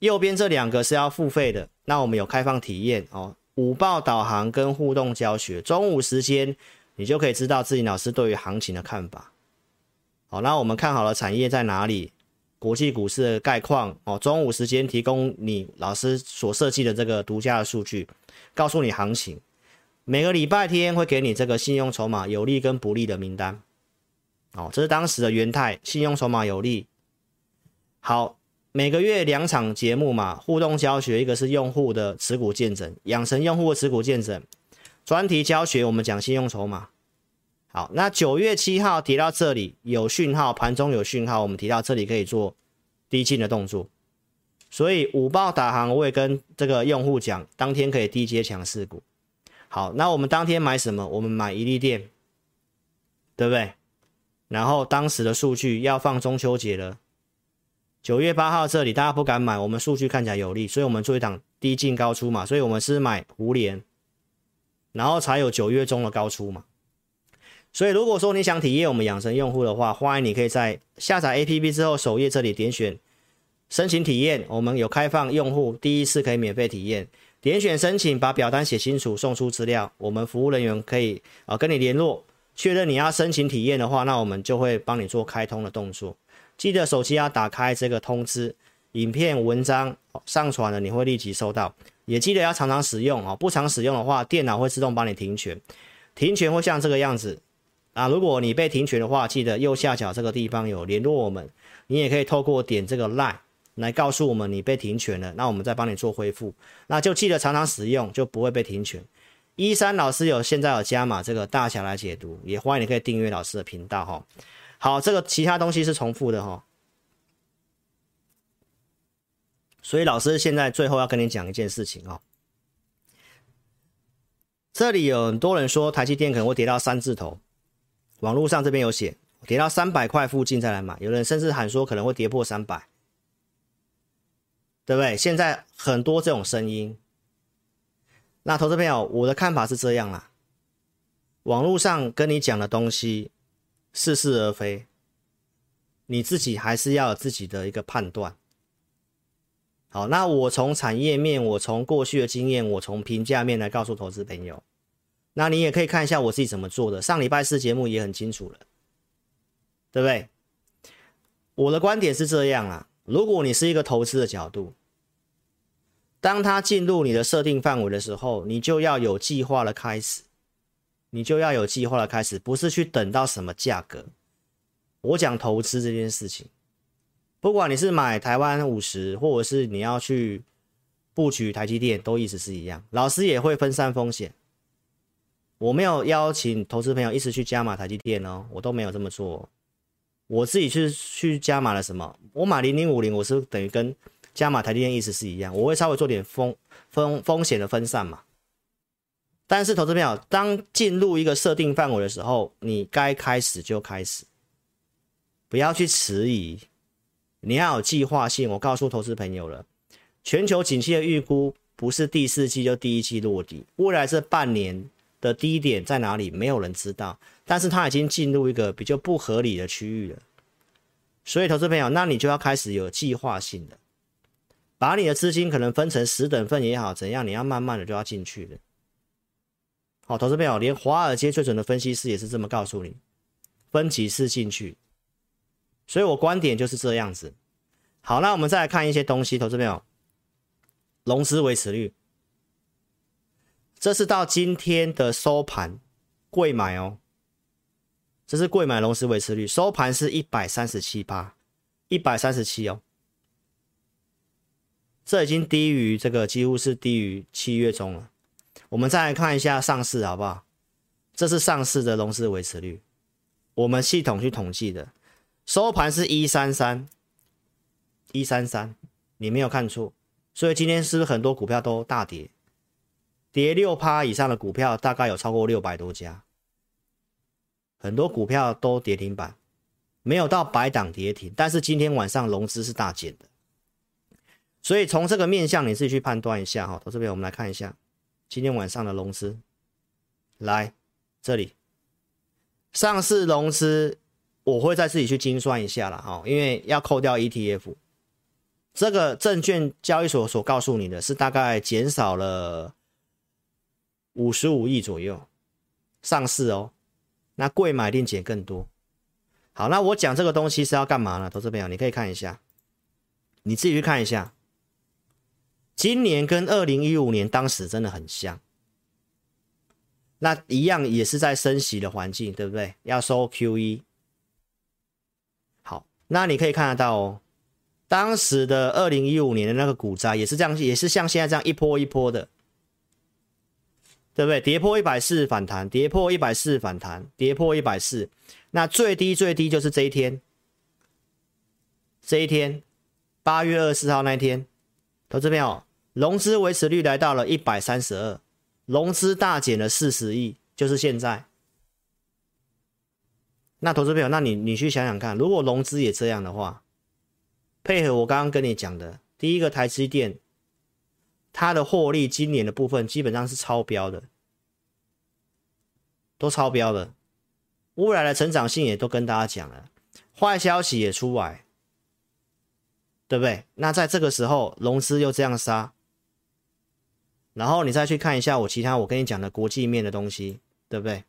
右边这两个是要付费的。那我们有开放体验哦，午报导航跟互动教学，中午时间你就可以知道自己老师对于行情的看法。好，那我们看好了产业在哪里？国际股市的概况哦，中午时间提供你老师所设计的这个独家的数据，告诉你行情。每个礼拜天会给你这个信用筹码有利跟不利的名单。哦，这是当时的元泰信用筹码有利。好，每个月两场节目嘛，互动教学，一个是用户的持股见证，养成用户的持股见证，专题教学，我们讲信用筹码。好，那九月七号提到这里有讯号，盘中有讯号，我们提到这里可以做低进的动作。所以五报导航我也跟这个用户讲，当天可以低接强势股。好，那我们当天买什么？我们买一利电，对不对？然后当时的数据要放中秋节了，九月八号这里大家不敢买，我们数据看起来有利，所以我们做一档低进高出嘛，所以我们是买胡连，然后才有九月中的高出嘛。所以，如果说你想体验我们养成用户的话，欢迎你可以在下载 APP 之后，首页这里点选申请体验。我们有开放用户第一次可以免费体验，点选申请，把表单写清楚，送出资料，我们服务人员可以啊跟你联络，确认你要申请体验的话，那我们就会帮你做开通的动作。记得手机要打开这个通知，影片、文章上传了，你会立即收到。也记得要常常使用啊，不常使用的话，电脑会自动帮你停权，停权会像这个样子。啊，如果你被停权的话，记得右下角这个地方有联络我们，你也可以透过点这个 line 来告诉我们你被停权了，那我们再帮你做恢复。那就记得常常使用，就不会被停权。一三老师有现在有加码这个大侠来解读，也欢迎你可以订阅老师的频道哈。好，这个其他东西是重复的哈，所以老师现在最后要跟你讲一件事情哦。这里有很多人说台积电可能会跌到三字头。网络上这边有写，跌到三百块附近再来买，有人甚至喊说可能会跌破三百，对不对？现在很多这种声音，那投资朋友，我的看法是这样啦，网络上跟你讲的东西似是而非，你自己还是要有自己的一个判断。好，那我从产业面，我从过去的经验，我从评价面来告诉投资朋友。那你也可以看一下我自己怎么做的，上礼拜四节目也很清楚了，对不对？我的观点是这样啊，如果你是一个投资的角度，当它进入你的设定范围的时候，你就要有计划的开始，你就要有计划的开始，不是去等到什么价格。我讲投资这件事情，不管你是买台湾五十，或者是你要去布局台积电，都意思是一样，老师也会分散风险。我没有邀请投资朋友一直去加码台积电哦，我都没有这么做。我自己去去加码了什么？我买零零五零，我是等于跟加码台积电意思是一样，我会稍微做点风风风险的分散嘛。但是投资朋友，当进入一个设定范围的时候，你该开始就开始，不要去迟疑，你要有计划性。我告诉投资朋友了，全球景气的预估不是第四季就第一季落地，未来这半年。的低点在哪里？没有人知道，但是它已经进入一个比较不合理的区域了。所以，投资朋友，那你就要开始有计划性的，把你的资金可能分成十等份也好，怎样，你要慢慢的就要进去了。好，投资朋友，连华尔街最准的分析师也是这么告诉你，分几次进去。所以我观点就是这样子。好，那我们再来看一些东西，投资朋友，融资维持率。这是到今天的收盘，贵买哦，这是贵买融资维持率，收盘是一百三十七趴，一百三十七哦，这已经低于这个，几乎是低于七月中了。我们再来看一下上市好不好？这是上市的融资维持率，我们系统去统计的，收盘是一三三，一三三，你没有看错。所以今天是不是很多股票都大跌？跌六趴以上的股票大概有超过六百多家，很多股票都跌停板，没有到百档跌停，但是今天晚上融资是大减的。所以从这个面向你自己去判断一下哈。到这边我们来看一下今天晚上的融资，来这里上市融资，我会再自己去精算一下了哈，因为要扣掉 ETF。这个证券交易所所告诉你的是大概减少了五十五亿左右上市哦，那贵买一定减更多。好，那我讲这个东西是要干嘛呢？投资朋友，你可以看一下，你自己去看一下，今年跟二零一五年当时真的很像，那一样也是在升息的环境，对不对？要收 QE。好，那你可以看得到哦。当时的二零一五年的那个股灾也是这样，也是像现在这样一波一波的，对不对？跌破一百四反弹，跌破一百四反弹，跌破一百四，那最低最低就是这一天，这一天八月二十四号那一天，投资朋友，融资维持率来到了一百三十二，融资大减了四十亿，就是现在。那投资朋友，那你你去想想看，如果融资也这样的话。配合我刚刚跟你讲的，第一个台积电，它的获利今年的部分基本上是超标的，都超标的，未来的成长性也都跟大家讲了，坏消息也出来，对不对？那在这个时候融资又这样杀，然后你再去看一下我其他我跟你讲的国际面的东西，对不对？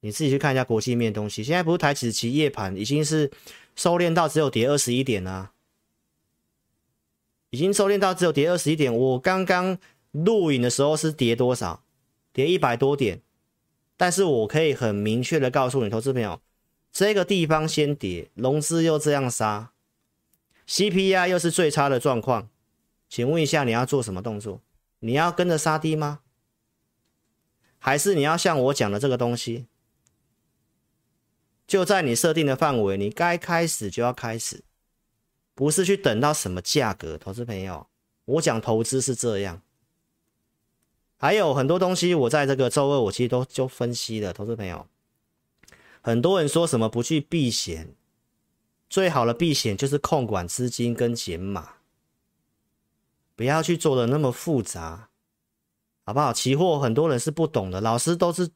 你自己去看一下国际面的东西，现在不是台指期夜盘已经是。收敛到只有跌二十一点啊，已经收敛到只有跌二十一点。我刚刚录影的时候是跌多少？跌一百多点。但是我可以很明确的告诉你，投资朋友，这个地方先跌，融资又这样杀，CPI 又是最差的状况，请问一下你要做什么动作？你要跟着杀低吗？还是你要像我讲的这个东西？就在你设定的范围，你该开始就要开始，不是去等到什么价格。投资朋友，我讲投资是这样，还有很多东西，我在这个周二我其实都就分析了。投资朋友，很多人说什么不去避险，最好的避险就是控管资金跟减码，不要去做的那么复杂，好不好？期货很多人是不懂的，老师都是。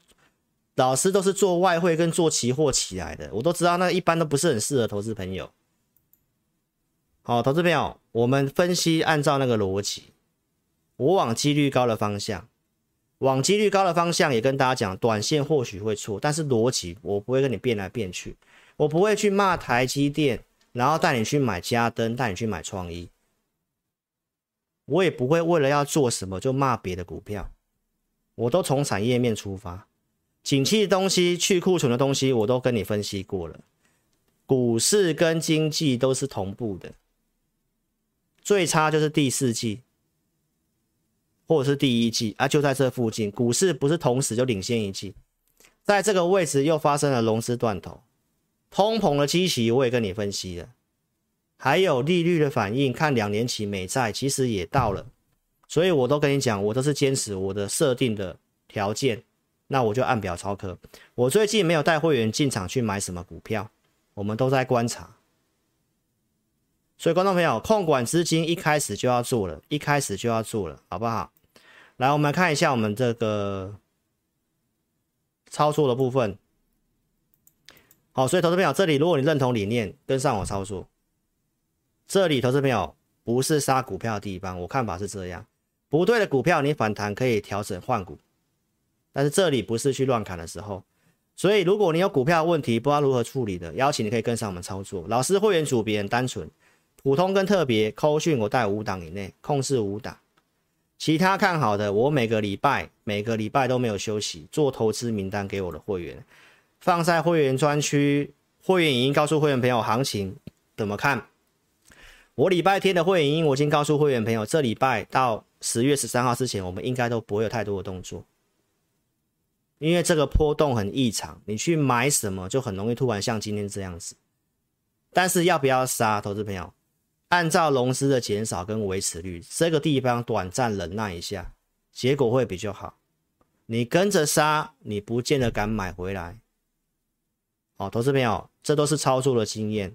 老师都是做外汇跟做期货起来的，我都知道，那一般都不是很适合投资朋友。好，投资朋友，我们分析按照那个逻辑，我往几率高的方向，往几率高的方向也跟大家讲，短线或许会错，但是逻辑我不会跟你变来变去，我不会去骂台积电，然后带你去买嘉登，带你去买创意，我也不会为了要做什么就骂别的股票，我都从产业面出发。景气的东西、去库存的东西，我都跟你分析过了。股市跟经济都是同步的，最差就是第四季或者是第一季啊，就在这附近。股市不是同时就领先一季，在这个位置又发生了融资断头，通膨的基期我也跟你分析了，还有利率的反应，看两年期美债其实也到了，所以我都跟你讲，我都是坚持我的设定的条件。那我就按表操课。我最近没有带会员进场去买什么股票，我们都在观察。所以，观众朋友，控管资金一开始就要做了，一开始就要做了，好不好？来，我们看一下我们这个操作的部分。好，所以投资朋友，这里如果你认同理念，跟上我操作。这里投资朋友不是杀股票的地方，我看法是这样：不对的股票，你反弹可以调整换股。但是这里不是去乱砍的时候，所以如果你有股票问题不知道如何处理的，邀请你可以跟上我们操作。老师会员组别很单纯，普通跟特别，扣讯我带五档以内，控制五档，其他看好的我每个礼拜每个礼拜都没有休息，做投资名单给我的会员，放在会员专区，会员已经告诉会员朋友行情怎么看。我礼拜天的会员已经我已经告诉会员朋友，这礼拜到十月十三号之前，我们应该都不会有太多的动作。因为这个波动很异常，你去买什么就很容易突然像今天这样子。但是要不要杀，投资朋友？按照融资的减少跟维持率，这个地方短暂忍耐一下，结果会比较好。你跟着杀，你不见得敢买回来。好，投资朋友，这都是操作的经验。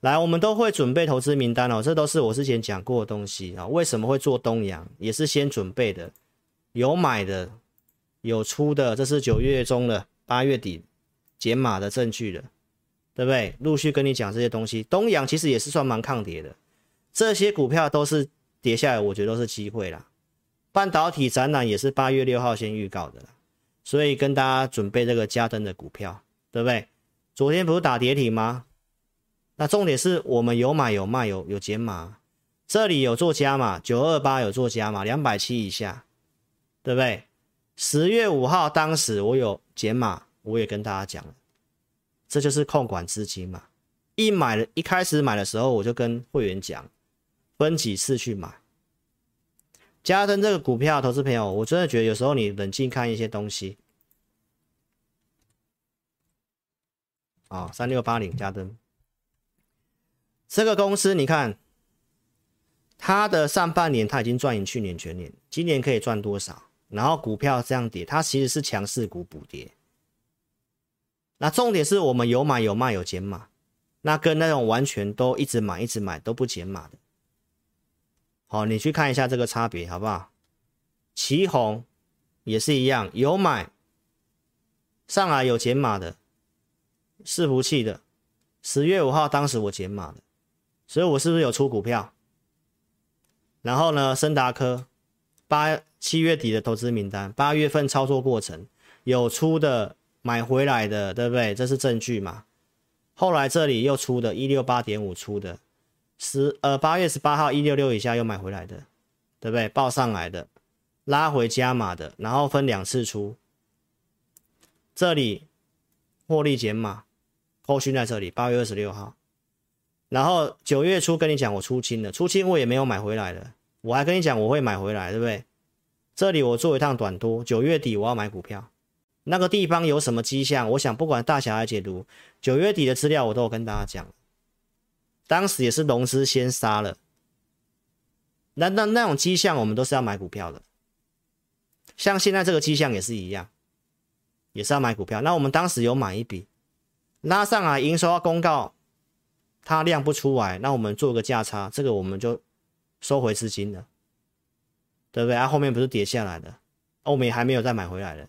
来，我们都会准备投资名单哦，这都是我之前讲过的东西啊。为什么会做东阳，也是先准备的，有买的，有出的，这是九月中的，八月底减码的证据的。对不对？陆续跟你讲这些东西，东阳其实也是算蛮抗跌的，这些股票都是跌下来，我觉得都是机会啦。半导体展览也是八月六号先预告的啦，所以跟大家准备这个加登的股票，对不对？昨天不是打跌停吗？那重点是我们有买有卖有有减码，这里有做加码，九二八有做加码，两百七以下，对不对？十月五号当时我有减码，我也跟大家讲了。这就是控管资金嘛，一买了，一开始买的时候，我就跟会员讲，分几次去买。嘉登这个股票，投资朋友，我真的觉得有时候你冷静看一些东西。啊，三六八零嘉登，这个公司你看，它的上半年它已经赚赢去年全年，今年可以赚多少？然后股票这样跌，它其实是强势股补跌。那重点是我们有买有卖有减码，那跟那种完全都一直买一直买都不减码的，好，你去看一下这个差别好不好？旗红也是一样，有买上来有减码的，伺服器的，十月五号当时我减码的，所以我是不是有出股票？然后呢，森达科八七月底的投资名单，八月份操作过程有出的。买回来的，对不对？这是证据嘛？后来这里又出的，一六八点五出的，十呃八月十八号一六六以下又买回来的，对不对？报上来的，拉回加码的，然后分两次出。这里获利减码，后续在这里八月二十六号，然后九月初跟你讲我出清了，出清我也没有买回来的，我还跟你讲我会买回来，对不对？这里我做一趟短多，九月底我要买股票。那个地方有什么迹象？我想不管大小来解读，九月底的资料我都有跟大家讲。当时也是融资先杀了，那那那种迹象我们都是要买股票的。像现在这个迹象也是一样，也是要买股票。那我们当时有买一笔，拉上来营收要公告，它量不出来，那我们做个价差，这个我们就收回资金了，对不对？啊，后面不是跌下来的，欧美还没有再买回来的。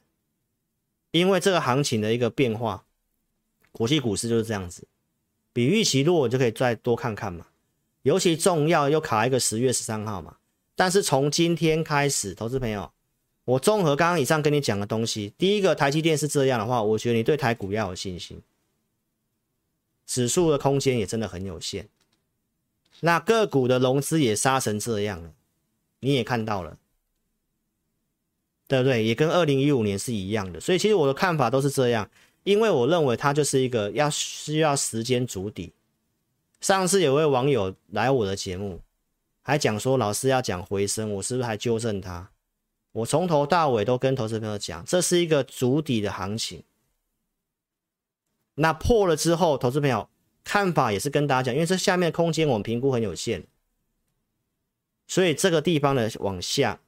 因为这个行情的一个变化，国际股市就是这样子，比预期弱就可以再多看看嘛。尤其重要又卡一个十月十三号嘛。但是从今天开始，投资朋友，我综合刚刚以上跟你讲的东西，第一个台积电是这样的话，我觉得你对台股要有信心，指数的空间也真的很有限。那个股的融资也杀成这样了，你也看到了。对不对？也跟二零一五年是一样的，所以其实我的看法都是这样，因为我认为它就是一个要需要时间筑底。上次有位网友来我的节目，还讲说老师要讲回升，我是不是还纠正他？我从头到尾都跟投资朋友讲，这是一个筑底的行情。那破了之后，投资朋友看法也是跟大家讲，因为这下面空间我们评估很有限，所以这个地方的往下。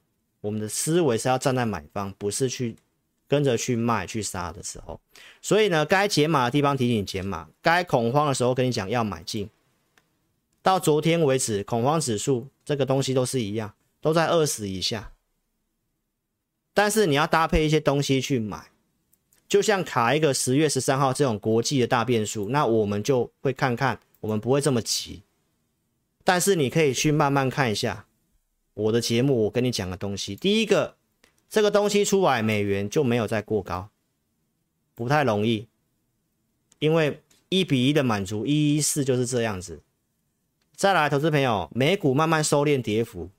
我们的思维是要站在买方，不是去跟着去卖去杀的时候。所以呢，该解码的地方提醒你减码，该恐慌的时候跟你讲要买进。到昨天为止，恐慌指数这个东西都是一样，都在二十以下。但是你要搭配一些东西去买，就像卡一个十月十三号这种国际的大变数，那我们就会看看，我们不会这么急。但是你可以去慢慢看一下。我的节目，我跟你讲的东西，第一个，这个东西出来，美元就没有再过高，不太容易，因为一比一的满足，一一四就是这样子。再来，投资朋友，美股慢慢收敛跌幅，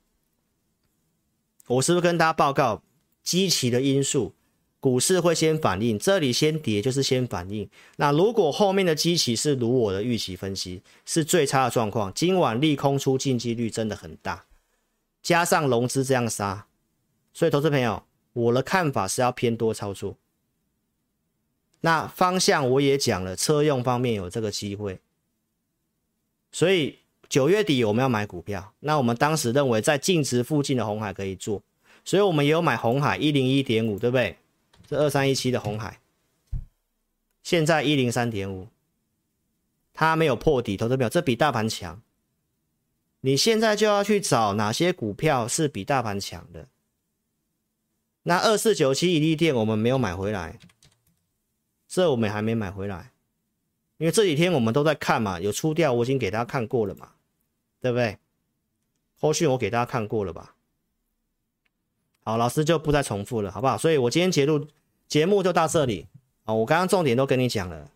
我是不是跟大家报告，基期的因素，股市会先反应，这里先跌就是先反应。那如果后面的基期是如我的预期分析，是最差的状况，今晚利空出尽几率真的很大。加上融资这样杀，所以投资朋友，我的看法是要偏多操作，那方向我也讲了，车用方面有这个机会，所以九月底我们要买股票。那我们当时认为在净值附近的红海可以做，所以我们也有买红海一零一点五，对不对？这二三一七的红海，现在一零三点五，它没有破底，投资表这比大盘强。你现在就要去找哪些股票是比大盘强的。那二四九七一利电我们没有买回来。这我们还没买回来，因为这几天我们都在看嘛，有出掉，我已经给大家看过了嘛，对不对？后续我给大家看过了吧？好，老师就不再重复了，好不好？所以我今天节目节目就到这里啊，我刚刚重点都跟你讲了，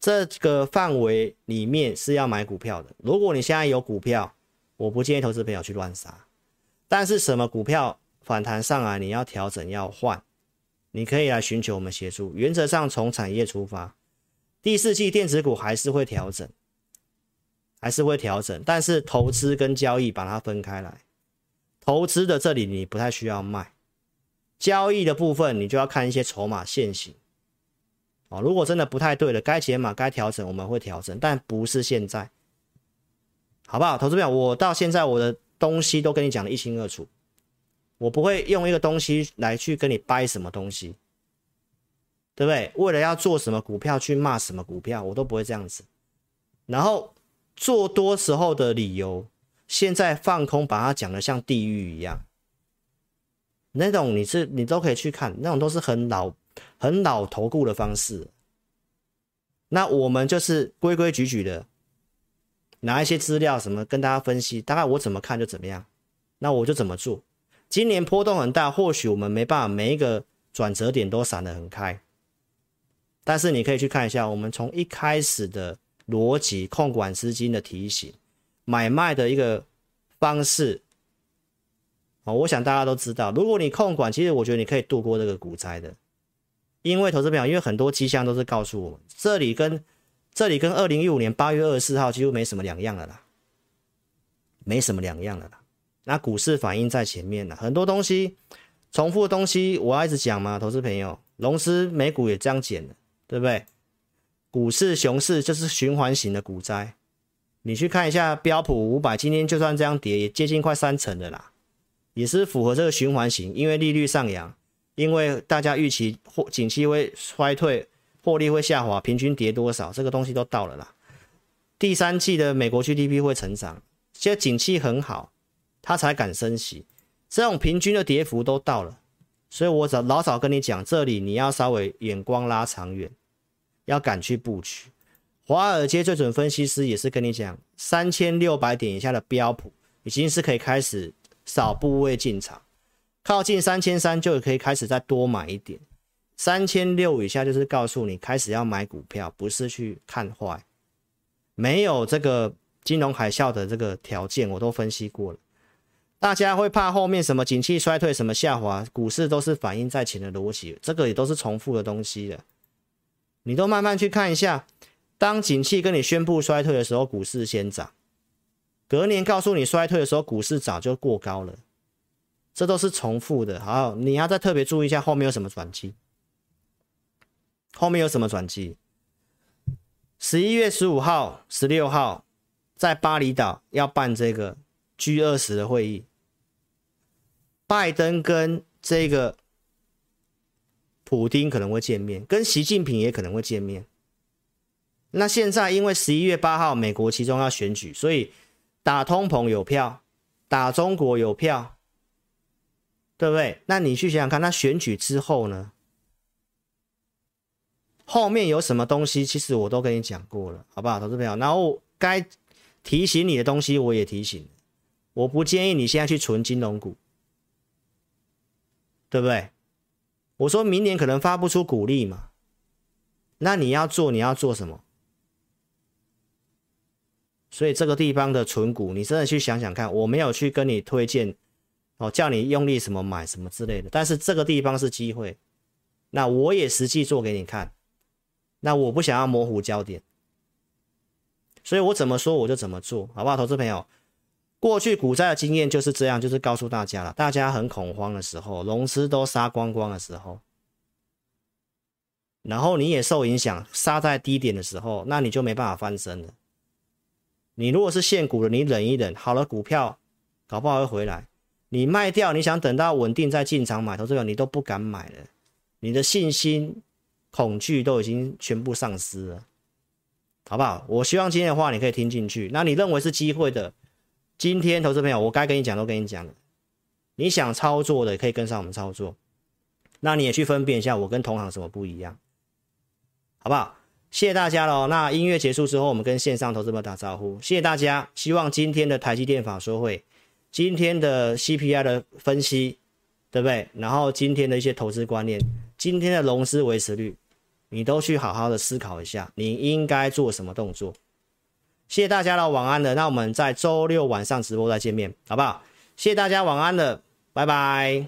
这个范围里面是要买股票的。如果你现在有股票，我不建议投资朋友去乱杀，但是什么股票反弹上来，你要调整要换。你可以来寻求我们协助，原则上从产业出发，第四季电子股还是会调整，还是会调整，但是投资跟交易把它分开来，投资的这里你不太需要卖，交易的部分你就要看一些筹码现行，哦，如果真的不太对了，该解码该调整我们会调整，但不是现在，好不好？投资朋友，我到现在我的东西都跟你讲得一清二楚。我不会用一个东西来去跟你掰什么东西，对不对？为了要做什么股票去骂什么股票，我都不会这样子。然后做多时候的理由，现在放空把它讲得像地狱一样，那种你是你都可以去看，那种都是很老很老投顾的方式。那我们就是规规矩矩的拿一些资料什么跟大家分析，大概我怎么看就怎么样，那我就怎么做。今年波动很大，或许我们没办法每一个转折点都闪得很开，但是你可以去看一下，我们从一开始的逻辑、控管资金的提醒、买卖的一个方式，哦，我想大家都知道，如果你控管，其实我觉得你可以度过这个股灾的，因为投资朋友，因为很多迹象都是告诉我们，这里跟这里跟二零一五年八月二十四号几乎没什么两样了啦，没什么两样了啦。那股市反应在前面了，很多东西重复的东西，我要一直讲嘛，投资朋友，龙狮美股也这样减了，对不对？股市熊市就是循环型的股灾，你去看一下标普五百，今天就算这样跌，也接近快三成的啦，也是符合这个循环型，因为利率上扬，因为大家预期或景气会衰退，获利会下滑，平均跌多少，这个东西都到了啦。第三季的美国 GDP 会成长，现在景气很好。他才敢升息，这种平均的跌幅都到了，所以我早老早跟你讲，这里你要稍微眼光拉长远，要敢去布局。华尔街最准分析师也是跟你讲，三千六百点以下的标普已经是可以开始少部位进场，靠近三千三就可以开始再多买一点，三千六以下就是告诉你开始要买股票，不是去看坏，没有这个金融海啸的这个条件，我都分析过了。大家会怕后面什么景气衰退、什么下滑，股市都是反映在前的逻辑，这个也都是重复的东西了。你都慢慢去看一下，当景气跟你宣布衰退的时候，股市先涨；隔年告诉你衰退的时候，股市早就过高了。这都是重复的。好，你要再特别注意一下后面有什么转机。后面有什么转机？十一月十五号、十六号在巴厘岛要办这个 G 二十的会议。拜登跟这个普丁可能会见面，跟习近平也可能会见面。那现在因为十一月八号美国其中要选举，所以打通膨有票，打中国有票，对不对？那你去想想看，那选举之后呢？后面有什么东西？其实我都跟你讲过了，好不好，投资朋友？然后该提醒你的东西我也提醒，我不建议你现在去存金融股。对不对？我说明年可能发不出股利嘛，那你要做，你要做什么？所以这个地方的存股，你真的去想想看。我没有去跟你推荐哦，叫你用力什么买什么之类的。但是这个地方是机会，那我也实际做给你看。那我不想要模糊焦点，所以我怎么说我就怎么做，好不好，投资朋友？过去股灾的经验就是这样，就是告诉大家了，大家很恐慌的时候，融资都杀光光的时候，然后你也受影响，杀在低点的时候，那你就没办法翻身了。你如果是现股的，你忍一忍，好了，股票搞不好会回来。你卖掉，你想等到稳定再进场买，投资者你都不敢买了，你的信心、恐惧都已经全部丧失了，好不好？我希望今天的话你可以听进去。那你认为是机会的，今天投资朋友，我该跟你讲都跟你讲了。你想操作的，可以跟上我们操作。那你也去分辨一下，我跟同行什么不一样，好不好？谢谢大家喽。那音乐结束之后，我们跟线上投资朋友打招呼。谢谢大家，希望今天的台积电法说会，今天的 CPI 的分析，对不对？然后今天的一些投资观念，今天的融资维持率，你都去好好的思考一下，你应该做什么动作。谢谢大家了，晚安了。那我们在周六晚上直播再见面，好不好？谢谢大家，晚安了，拜拜。